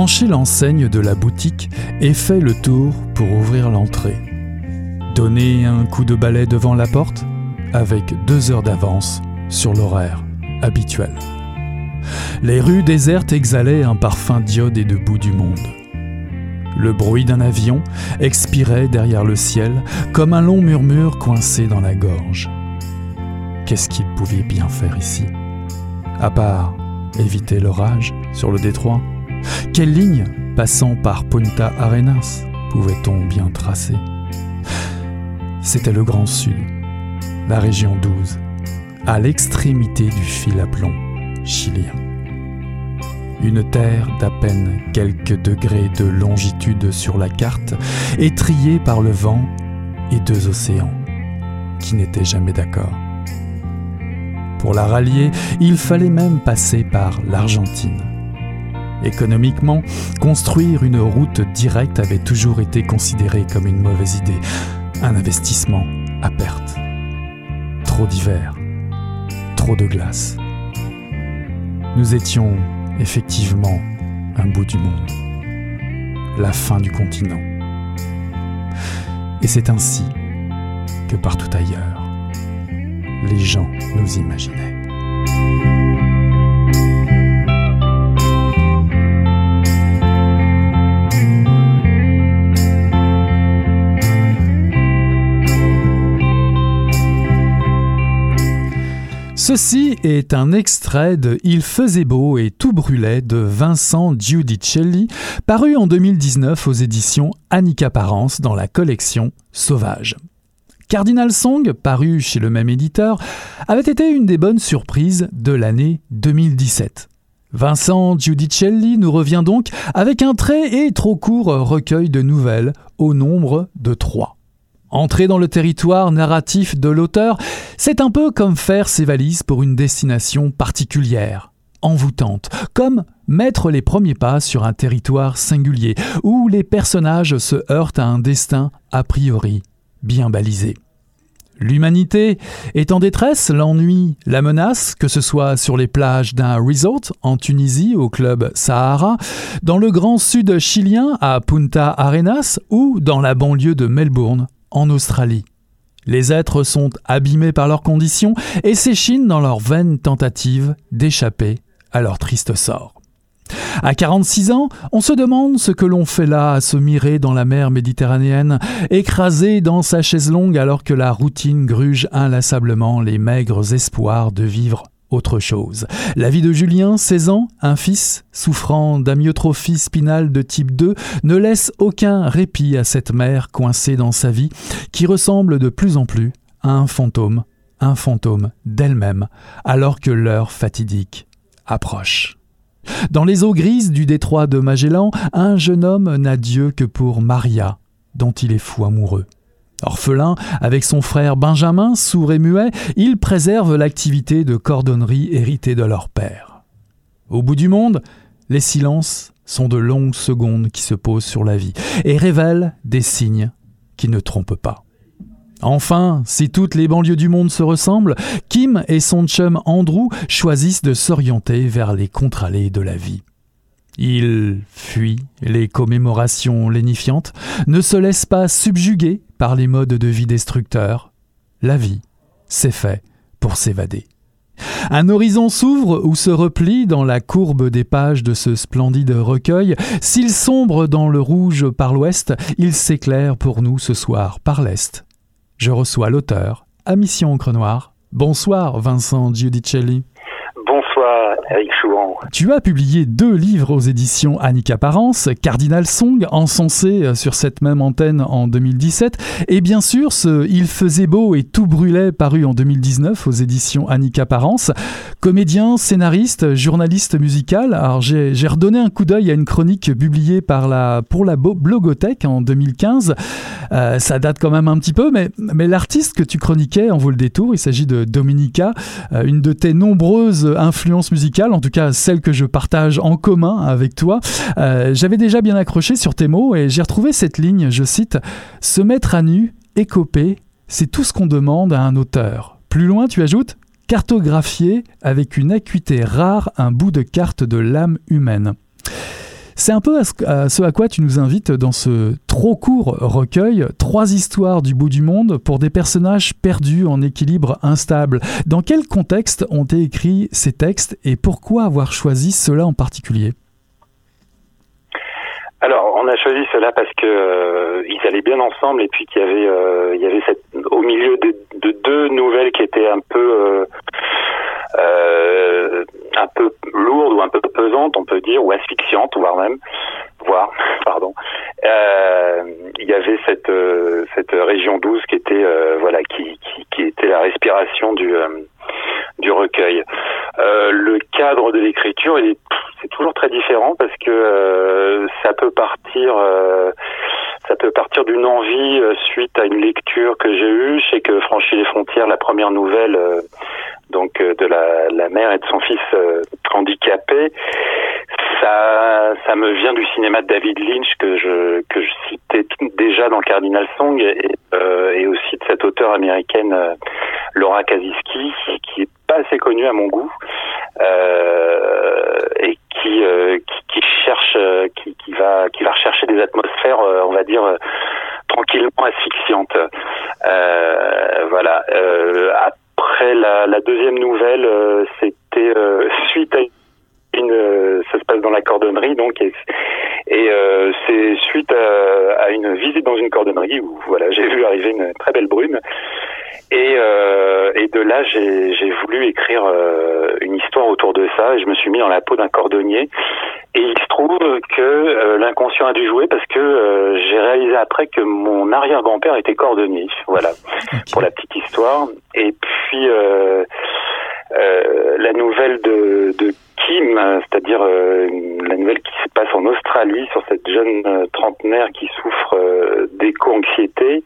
Speaker 1: branché l'enseigne de la boutique et fait le tour pour ouvrir l'entrée. Donner un coup de balai devant la porte avec deux heures d'avance sur l'horaire habituel. Les rues désertes exhalaient un parfum d'iode et de bout du monde. Le bruit d'un avion expirait derrière le ciel comme un long murmure coincé dans la gorge. Qu'est-ce qu'il pouvait bien faire ici? À part éviter l'orage sur le détroit? Quelle ligne, passant par Punta Arenas, pouvait-on bien tracer? C'était le Grand Sud, la région 12, à l'extrémité du fil à plomb chilien. Une terre d'à peine quelques degrés de longitude sur la carte, étriée par le vent et deux océans qui n'étaient jamais d'accord. Pour la rallier, il fallait même passer par l'Argentine. Économiquement, construire une route directe avait toujours été considéré comme une mauvaise idée, un investissement à perte. Trop d'hiver, trop de glace. Nous étions effectivement un bout du monde, la fin du continent. Et c'est ainsi que partout ailleurs, les gens nous imaginaient. Ceci est un extrait de Il faisait beau et tout brûlait de Vincent Giudicelli, paru en 2019 aux éditions Annika Parence dans la collection Sauvage. Cardinal Song, paru chez le même éditeur, avait été une des bonnes surprises de l'année 2017. Vincent Giudicelli nous revient donc avec un très et trop court recueil de nouvelles au nombre de trois. Entrer dans le territoire narratif de l'auteur, c'est un peu comme faire ses valises pour une destination particulière, envoûtante, comme mettre les premiers pas sur un territoire singulier, où les personnages se heurtent à un destin a priori bien balisé. L'humanité est en détresse, l'ennui la menace, que ce soit sur les plages d'un resort en Tunisie au club Sahara, dans le grand sud chilien à Punta Arenas ou dans la banlieue de Melbourne en Australie. Les êtres sont abîmés par leurs conditions et s'échinent dans leur vaine tentative d'échapper à leur triste sort. À 46 ans, on se demande ce que l'on fait là à se mirer dans la mer Méditerranéenne, écrasé dans sa chaise longue alors que la routine gruge inlassablement les maigres espoirs de vivre autre chose. La vie de Julien, 16 ans, un fils souffrant d'amyotrophie spinale de type 2, ne laisse aucun répit à cette mère coincée dans sa vie, qui ressemble de plus en plus à un fantôme, un fantôme d'elle-même, alors que l'heure fatidique approche. Dans les eaux grises du détroit de Magellan, un jeune homme n'a Dieu que pour Maria, dont il est fou amoureux. Orphelin, avec son frère Benjamin, sourd et muet, ils préservent l'activité de cordonnerie héritée de leur père. Au bout du monde, les silences sont de longues secondes qui se posent sur la vie et révèlent des signes qui ne trompent pas. Enfin, si toutes les banlieues du monde se ressemblent, Kim et son chum Andrew choisissent de s'orienter vers les contre-allées de la vie. Ils fuient les commémorations lénifiantes, ne se laissent pas subjuguer par les modes de vie destructeurs. La vie, c'est fait pour s'évader. Un horizon s'ouvre ou se replie dans la courbe des pages de ce splendide recueil. S'il sombre dans le rouge par l'ouest, il s'éclaire pour nous ce soir par l'est. Je reçois l'auteur à Mission Encre Noire. Bonsoir Vincent Giudicelli. Tu as publié deux livres aux éditions Annika Parence, Cardinal Song, encensé euh, sur cette même antenne en 2017, et bien sûr ce Il faisait beau et tout brûlait paru en 2019 aux éditions Annika Parence. Comédien, scénariste, journaliste musical. Alors j'ai redonné un coup d'œil à une chronique publiée par la, pour la Blogothèque en 2015. Euh, ça date quand même un petit peu, mais, mais l'artiste que tu chroniquais en vaut le détour. Il s'agit de Dominica, euh, une de tes nombreuses influences musicales, en tout cas celle que je partage en commun avec toi. Euh, j'avais déjà bien accroché sur tes mots et j'ai retrouvé cette ligne, je cite, Se mettre à nu, écoper, c'est tout ce qu'on demande à un auteur. Plus loin, tu ajoutes cartographier avec une acuité rare un bout de carte de l'âme humaine. C'est un peu à ce à quoi tu nous invites dans ce trop court recueil, trois histoires du bout du monde pour des personnages perdus en équilibre instable. Dans quel contexte ont été écrits ces textes et pourquoi avoir choisi cela en particulier?
Speaker 3: Alors, on a choisi cela parce que euh, allaient bien ensemble et puis qu'il y avait, euh, il y avait cette, au milieu de, de, deux nouvelles qui étaient un peu, euh, un peu lourdes ou un peu pesantes, on peut dire, ou asphyxiantes, voire même, voire, pardon. il y avait cette cette région douce qui était, voilà, qui, qui, qui était la respiration du du recueil. le cadre de l'écriture, c'est toujours très différent parce que euh, ça peut partir euh, ça partir d'une envie euh, suite à une lecture que j'ai eue. Je sais que Franchir les frontières, la première nouvelle donc de la, mère et de son fils handicapé, ça ça me vient du cinéma de David Lynch que je que je citais déjà dans Cardinal Song et, aussi de cette auteure américaine Laura Kaziski qui est pas assez connue à mon goût et euh, qui, qui, cherche, euh, qui va rechercher des atmosphères, euh, on va dire tranquillement asphyxiantes. voilà. après la, deuxième nouvelle, c'était suite à une, ça se passe dans la cordonnerie, donc, et, c'est suite à, une visite dans une cordonnerie où voilà, j'ai vu arriver une très belle brume. Et, euh, et de là, j'ai voulu écrire euh, une histoire autour de ça. Et je me suis mis dans la peau d'un cordonnier. Et il se trouve que euh, l'inconscient a dû jouer parce que euh, j'ai réalisé après que mon arrière-grand-père était cordonnier. Voilà, pour la petite histoire. Et puis la nouvelle de, de Kim, c'est-à-dire la nouvelle qui se passe en Australie sur cette jeune trentenaire qui souffre d'éco-anxiété.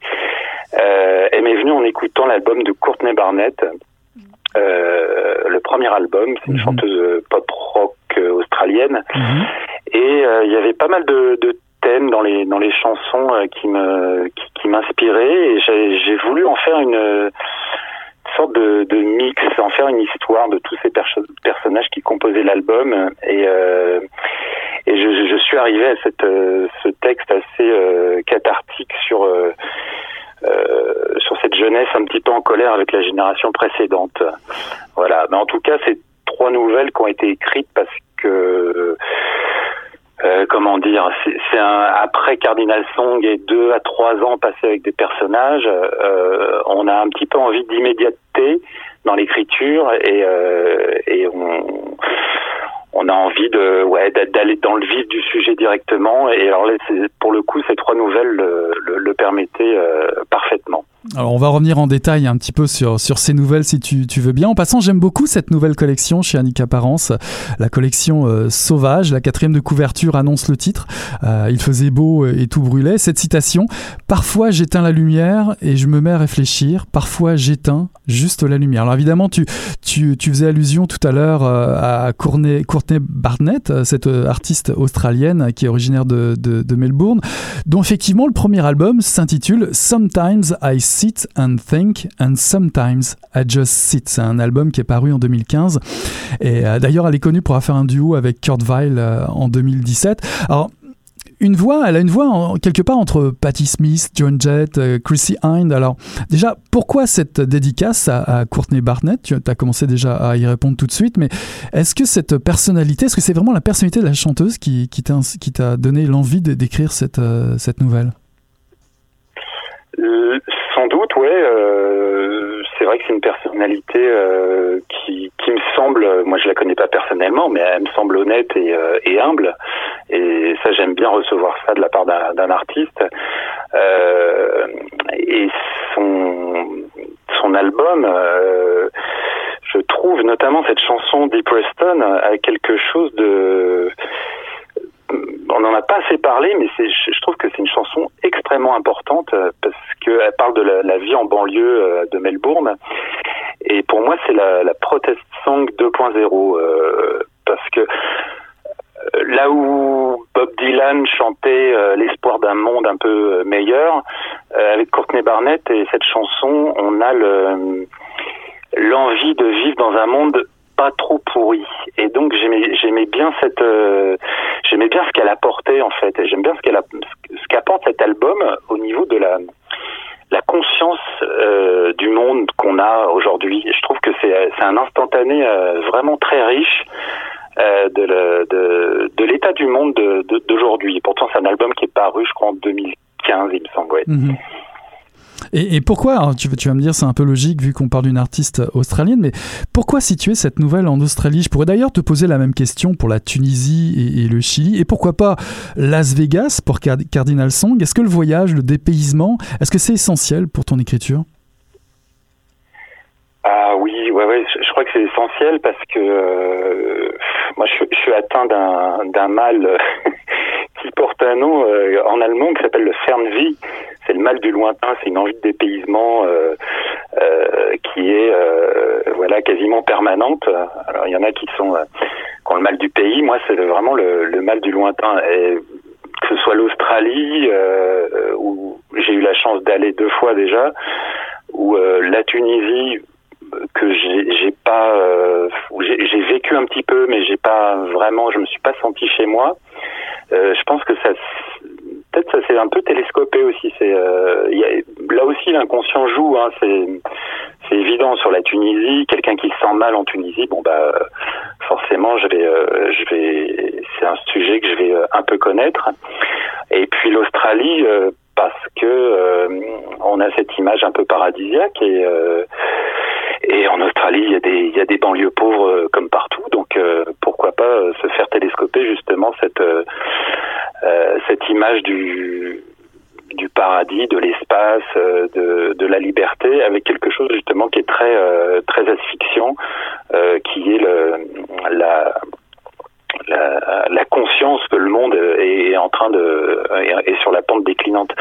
Speaker 3: Euh, elle m'est venue en écoutant l'album de Courtney Barnett, euh, le premier album. C'est une mhm. chanteuse pop rock euh, australienne. Mhm. Et il y avait pas mal de, de thèmes dans les dans les chansons qui me qui, qui m'inspiraient et j'ai voulu en faire une sorte de, de, mix, en faire une histoire de tous ces personnages qui composaient l'album. Et, euh, je, suis arrivé à cette, ce texte assez cathartique sur euh, sur cette jeunesse un petit peu en colère avec la génération précédente. Voilà. Mais en tout cas, c'est trois nouvelles qui ont été écrites parce que euh, comment dire, c'est un après Cardinal Song et deux à trois ans passés avec des personnages, euh, on a un petit peu envie d'immédiateté dans l'écriture et, euh, et on, a envie de ouais d'aller dans le vif du sujet directement et alors pour le coup ces trois nouvelles le, le, permettaient euh, parfaitement.
Speaker 1: Alors on va revenir en détail un petit peu sur, sur ces nouvelles si tu, tu veux bien. En passant, j'aime beaucoup cette nouvelle collection chez Annika Apparence, la collection euh, Sauvage. La quatrième de couverture annonce le titre. Euh, il faisait beau et tout brûlait. Cette citation Parfois j'éteins la lumière et je me mets à réfléchir. Parfois j'éteins juste la lumière. Alors évidemment, tu, tu, tu faisais allusion tout à l'heure à Courtney, Courtney Barnett, cette artiste australienne qui est originaire de, de, de Melbourne, dont effectivement le premier album s'intitule Sometimes I Sit and Think and Sometimes I Just Sit. C'est un album qui est paru en 2015. Et euh, d'ailleurs, elle est connue pour avoir fait un duo avec Kurt Weill euh, en 2017. Alors, une voix, elle a une voix quelque part entre Patti Smith, John Jett, euh, Chrissy Hind. Alors, déjà, pourquoi cette dédicace à, Courtney Barnett? Tu as commencé déjà à y répondre tout de suite, mais est-ce que cette personnalité, est-ce que c'est vraiment la personnalité de la chanteuse qui, t'a donné l'envie d'écrire cette nouvelle?
Speaker 3: Sans doute, ouais. Euh, c'est vrai que c'est une personnalité euh, qui, me semble, moi je la connais pas personnellement, mais elle me semble honnête et, euh, humble. Et ça, j'aime bien recevoir ça de la part d'un artiste. Euh, et son son album, euh, je trouve notamment cette chanson Deep Preston a quelque chose de on n'en a pas assez parlé, mais je trouve que c'est une chanson extrêmement importante euh, parce qu'elle parle de la, vie en banlieue euh, de Melbourne. Et pour moi, c'est la, protest song 2.0 euh, parce que là où Bob Dylan chantait l'espoir d'un monde un peu meilleur, avec Courtney Barnett et cette chanson, on a l'envie de vivre dans un monde pas trop pourri. Et donc j'aimais bien cette j'aimais bien ce qu'elle apportait en fait. J'aime bien ce qu'elle ce qu'apporte cet album au niveau de la la conscience euh, du monde qu'on a aujourd'hui. Je trouve que c'est un instantané euh, vraiment très riche euh, de, de, l'état du monde d'aujourd'hui. Pourtant, c'est un album qui est paru, je crois, en 2015, il me semble. Mhm.
Speaker 1: Et, pourquoi, tu, tu, vas me dire c'est un peu logique vu qu'on parle d'une artiste australienne, mais pourquoi situer cette nouvelle en Australie? Je pourrais d'ailleurs te poser la même question pour la Tunisie et, le Chili, et pourquoi pas Las Vegas pour Cardinal Song? Est-ce que le voyage, le dépaysement, est-ce que c'est essentiel pour ton écriture?
Speaker 3: Ah oui, ouais, ouais, je, crois que c'est essentiel parce que euh, moi je, suis atteint d'un mal qui porte un nom euh, en allemand qui s'appelle le Fernvie c'est le mal du lointain, c'est une envie de dépaysement euh, euh, qui est euh, voilà quasiment permanente. Alors il y en a qui sont qui ont le mal du pays, moi c'est vraiment le, mal du lointain. Et que ce soit l'Australie où j'ai eu la chance d'aller deux fois déjà, ou la Tunisie que j'ai pas j'ai vécu un petit peu mais j'ai pas vraiment je me suis pas senti chez moi je pense que ça peut-être ça s'est un peu télescopé aussi. C'est euh, là aussi l'inconscient joue. Hein, c'est évident sur la Tunisie. Quelqu'un qui se sent mal en Tunisie, bon bah forcément je vais euh, je vais c'est un sujet que je vais euh, un peu connaître. Et puis l'Australie parce que on a cette image un peu paradisiaque et et en Australie, il y a des, il y a des banlieues pauvres comme partout, donc pourquoi pas se faire télescoper justement cette euh, cette image du du paradis, de l'espace, euh, de, de, la liberté, avec quelque chose justement qui est très euh, très asphyxiant, qui est la, la, conscience que le monde est en train de est, sur la pente déclinante.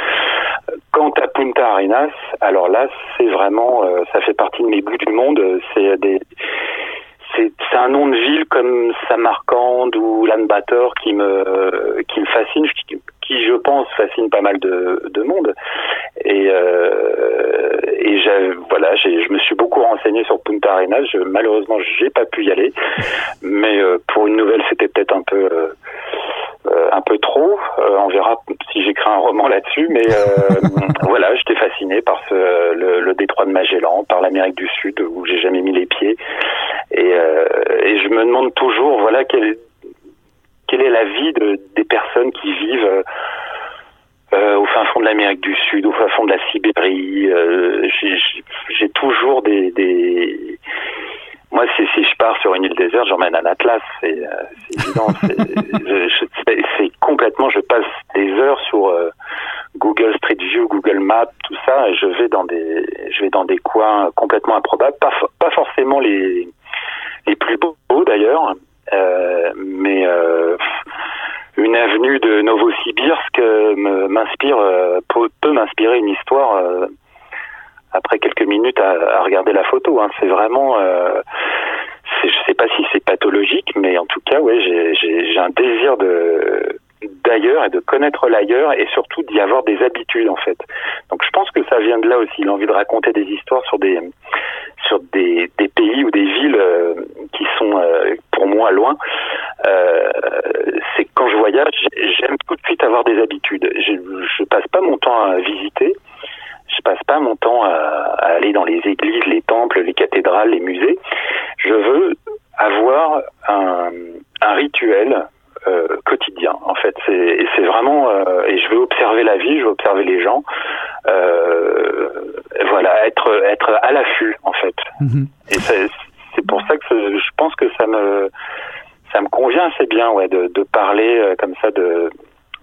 Speaker 3: Quant à Punta Arenas, alors là, c'est vraiment, ça fait partie de mes bouts du monde. C'est c'est un nom de ville comme Samarcande ou Lanbator qui me qui me fascine, qui je pense fascine pas mal de, de monde. Et euh, voilà, je me suis beaucoup renseigné sur Punta Arenas. Je, malheureusement, j'ai pas pu y aller, mais euh, pour une nouvelle, c'était peut-être un peu euh, euh, un peu trop. Euh, on verra si j'écris un roman là-dessus, mais euh, voilà, j'étais fasciné par ce, le, le, détroit de Magellan, par l'Amérique du Sud où j'ai jamais mis les pieds, et, et je me demande toujours, voilà, quelle, quelle est la vie de, des personnes qui vivent euh, au fin fond de l'Amérique du Sud, au fin fond de la Sibérie. Euh, J'ai toujours des, des, moi, si, si je pars sur une île déserte, j'emmène un atlas. C'est euh, évident. C'est complètement. Je passe des heures sur euh, Google Street View, Google Maps, tout ça, et je vais dans des, je vais dans des coins complètement improbables. Pas, pas forcément les les plus beaux d'ailleurs, euh, mais euh, une avenue de Novosibirsk m'inspire, peut m'inspirer une histoire après quelques minutes à, regarder la photo. Hein. C'est vraiment, euh, je sais pas si c'est pathologique, mais en tout cas, ouais, j'ai un désir de d'ailleurs et de connaître l'ailleurs et surtout d'y avoir des habitudes en fait. Donc je pense que ça vient de là aussi l'envie de raconter des histoires sur des sur des, pays ou des villes euh, qui sont euh, pour moi loin. Euh, c'est quand je voyage, j'aime tout de suite avoir des habitudes. Je, je passe pas mon temps à visiter passe pas mon temps à, aller dans les églises, les temples, les cathédrales, les musées. Je veux avoir un, un rituel euh, quotidien en fait c'est c'est vraiment euh, et je veux observer la vie je veux observer les gens euh, voilà être être à l'affût en fait mm-hmm. et c'est pour ça que je pense que ça me ça me convient assez bien ouais de, de parler comme ça de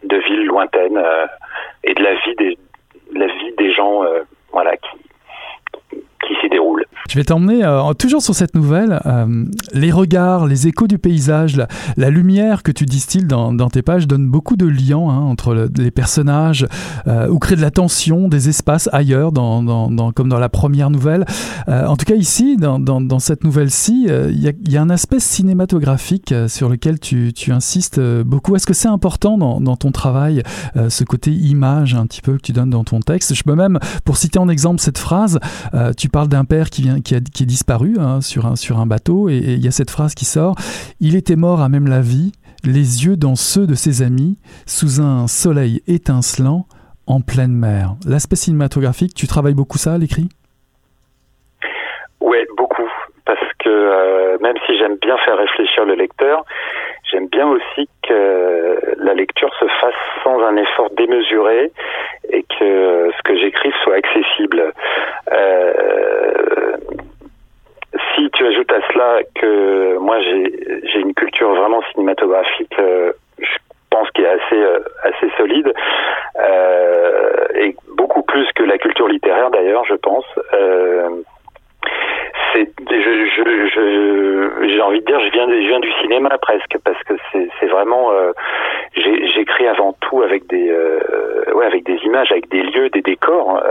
Speaker 3: de villes lointaines et de la vie des la vie des gens euh, voilà, qui, qui s'y déroule.
Speaker 1: Je vais t'emmener euh, toujours sur cette nouvelle, euh, les regards, les échos du paysage, la, lumière que tu distilles dans, tes pages donne beaucoup de liens hein, entre les personnages euh, ou crée de la tension, des espaces ailleurs, dans, comme dans la première nouvelle. en tout cas ici, dans, cette nouvelle-ci, il y, a un aspect cinématographique sur lequel tu, tu insistes beaucoup. Est-ce que c'est important dans, ton travail, ce côté image un petit peu que tu donnes dans ton texte? Je peux même, pour citer en exemple cette phrase, tu parles d'un père qui vient qui, est disparu hein, sur, un, sur un bateau et il y a cette phrase qui sort Il était mort à même la vie, les yeux dans ceux de ses amis, sous un soleil étincelant en pleine mer. L'aspect cinématographique, tu travailles beaucoup ça à l'écrit?
Speaker 3: Ouais, beaucoup. Parce que euh, même si j'aime bien faire réfléchir le lecteur, j'aime bien aussi que la lecture se fasse sans un effort démesuré et que ce que j'écrive soit accessible. Euh, si tu ajoutes à cela que moi j'ai une culture vraiment cinématographique, euh, je pense qui est assez euh, assez solide et beaucoup plus que la culture littéraire d'ailleurs, je pense. j'ai envie de dire je viens je viens du cinéma presque vraiment j'écris avant tout avec des ouais avec des images avec des lieux des décors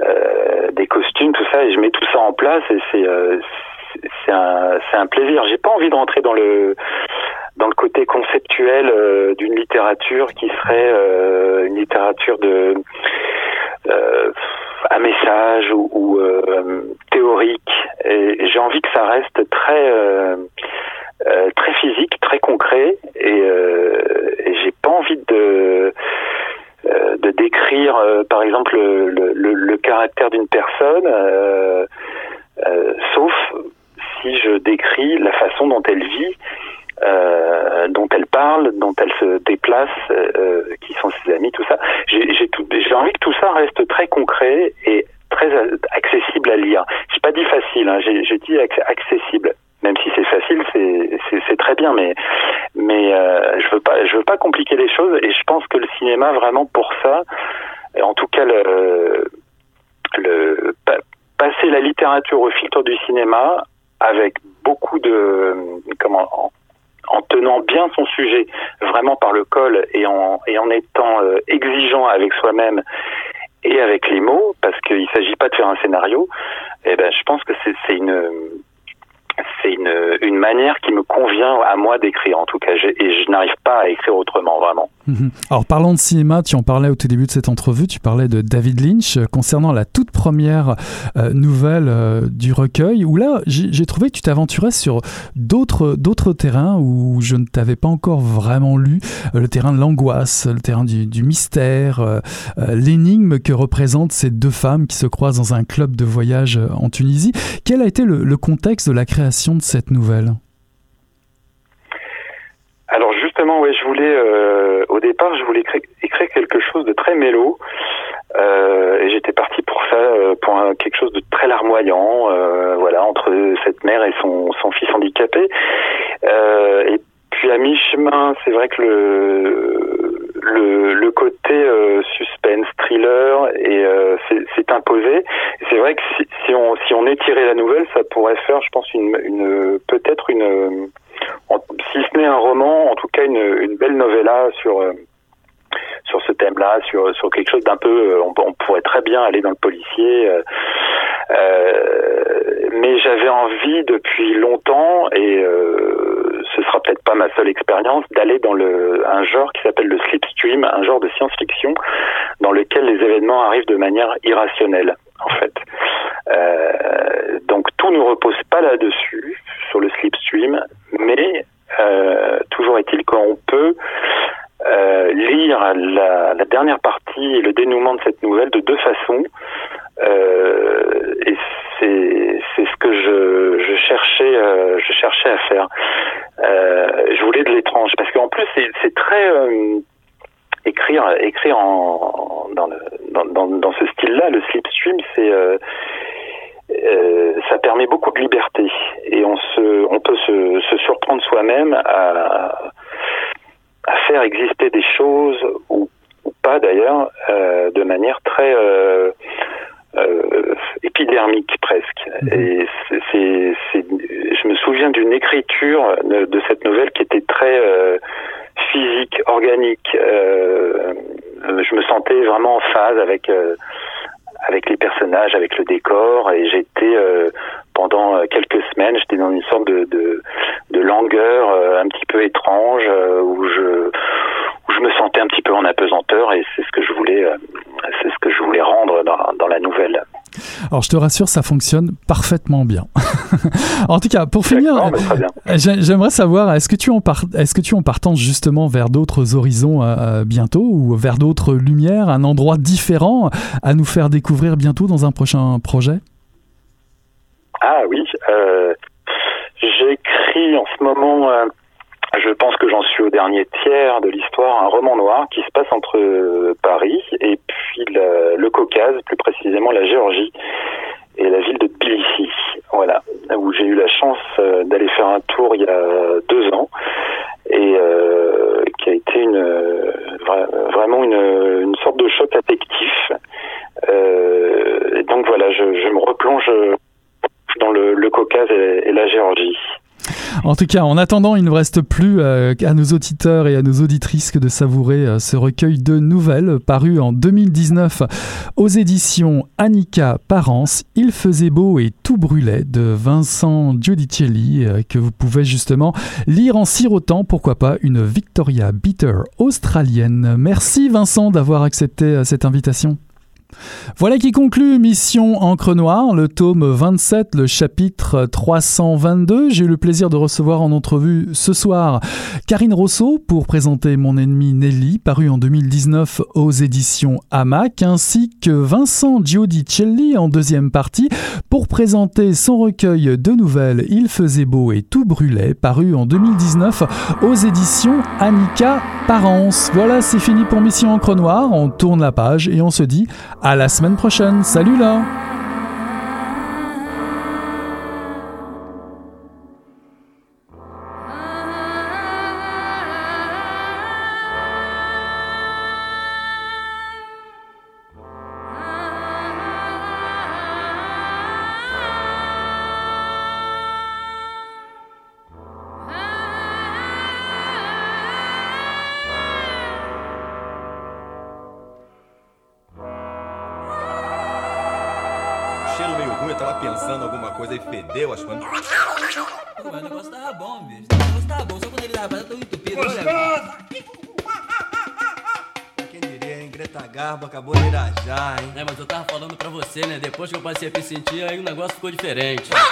Speaker 3: euh, des costumes, tout ça, et je mets tout ça en place et c'est euh, c'est un, un plaisir. J'ai pas envie de rentrer dans le dans le côté conceptuel euh, d'une littérature qui serait une littérature de un message ou, ou théorique. Et j'ai envie que ça reste très très physique, très concret. Et, et j'ai pas envie de euh, de décrire, euh, par exemple, le, le, le caractère d'une personne, euh, sauf si je décris la façon dont elle vit, euh, dont elle parle, dont elle se déplace, euh, qui sont ses amis, tout ça. J'ai envie que tout ça reste très concret et très accessible à lire. J'ai pas dit facile, hein, j'ai dit accessible même si c'est facile, c'est très bien, mais mais euh, je veux pas je veux pas compliquer les choses et je pense que le cinéma vraiment pour ça, en tout cas le, le passer la littérature au filtre du cinéma avec beaucoup de comment en, en tenant bien son sujet vraiment par le col et en et en étant euh, exigeant avec soi-même et avec les mots parce qu'il s'agit pas de faire un scénario, eh ben je pense que c'est une c'est une, une manière qui me convient à moi d'écrire en tout cas et je n'arrive pas à écrire autrement vraiment.
Speaker 1: Mhm. Alors parlant de cinéma, tu en parlais au tout début de cette entrevue, tu parlais de David Lynch euh, concernant la toute première euh, nouvelle euh, du recueil où là j'ai trouvé que tu t'aventurais sur d'autres terrains où je ne t'avais pas encore vraiment lu, le terrain de l'angoisse, le terrain du, mystère, l'énigme que représentent ces deux femmes qui se croisent dans un club de voyage en Tunisie. Quel a été le, le contexte de la création de cette nouvelle?
Speaker 3: Alors justement, ouais, je voulais euh, au départ, je voulais écrire, quelque chose de très mélo, euh, et j'étais parti pour ça, euh, pour quelque chose de très larmoyant, voilà, entre cette mère et son, son fils handicapé. et puis à mi-chemin, c'est vrai que le le, côté suspense, thriller, et c'est imposé. C'est vrai que si, on si on étirait la nouvelle, ça pourrait faire, je pense, une peut-être une, si ce n'est un roman, en tout cas une, une belle novella sur euh, sur ce thème-là, sur sur quelque chose d'un peu, on, on, pourrait très bien aller dans le policier. mais j'avais envie depuis longtemps et ce sera peut-être pas ma seule expérience d'aller dans le un genre qui s'appelle le slipstream, un genre de science-fiction dans lequel les événements arrivent de manière irrationnelle en fait. Euh, donc tout ne repose pas là-dessus sur le slipstream, mais euh, toujours est-il qu'on peut euh, lire la, dernière partie le dénouement de cette nouvelle de deux façons. Et c'est ce que je, je cherchais je cherchais à faire. Je voulais de l'étrange parce qu'en plus c'est très écrire écrire en dans le dans dans, dans ce style-là le slipstream c'est euh, ça permet beaucoup de liberté et on se on peut se, se surprendre soi-même à à faire exister des choses ou, ou pas d'ailleurs euh, de manière très euh, euh, épidermique presque. Mhm. Et c'est, je me souviens d'une écriture de, cette nouvelle qui était très euh, physique, organique. Euh, je me sentais vraiment en phase avec avec les personnages, avec le décor, et j'étais pendant quelques semaines, j'étais dans une sorte de, de, de langueur un petit peu étrange où je où je me sentais un petit peu en apesanteur et c'est ce que je voulais, euh, c'est ce que je voulais rendre dans, dans la nouvelle.
Speaker 1: Alors je te rassure, ça fonctionne parfaitement bien. en tout cas, pour finir, j'aimerais savoir, est-ce que tu en est-ce que tu en partances justement vers d'autres horizons euh, bientôt ou vers d'autres lumières, un endroit différent à nous faire découvrir bientôt dans un prochain projet?
Speaker 3: Ah oui, euh, j'écris en ce moment. Euh, je pense que j'en suis au dernier tiers de l'histoire, un roman noir qui se passe entre Paris et puis le Caucase, plus précisément la Géorgie et la ville de Tbilissi, voilà, où j'ai eu la chance euh, d'aller faire un tour il y a deux ans et euh, qui a été une vraiment une, une, sorte de choc affectif. Euh, et donc voilà, je, me replonge dans le, Caucase et la Géorgie.
Speaker 1: En tout cas, en attendant, il ne reste plus euh, à nos auditeurs et à nos auditrices que de savourer euh, ce recueil de nouvelles paru en 2019 aux éditions Annika Parence. Il faisait beau et tout brûlait de Vincent Giudicelli euh, que vous pouvez justement lire en sirotant, pourquoi pas, une Victoria Bitter australienne. Merci Vincent d'avoir accepté cette invitation. Voilà qui conclut Mission Encre Noire, le tome 27, le chapitre 322. J'ai eu le plaisir de recevoir en entrevue ce soir Karine Rousseau pour présenter Mon ennemi Nelly, paru en 2019 aux éditions Hamac, ainsi que Vincent Giudicelli en deuxième partie pour présenter son recueil de nouvelles Il faisait beau et tout brûlait, paru en 2019 aux éditions Annika Parence. Voilà, c'est fini pour Mission Encre Noire. On tourne la page et on se dit à la semaine prochaine. Salut là
Speaker 4: diferente.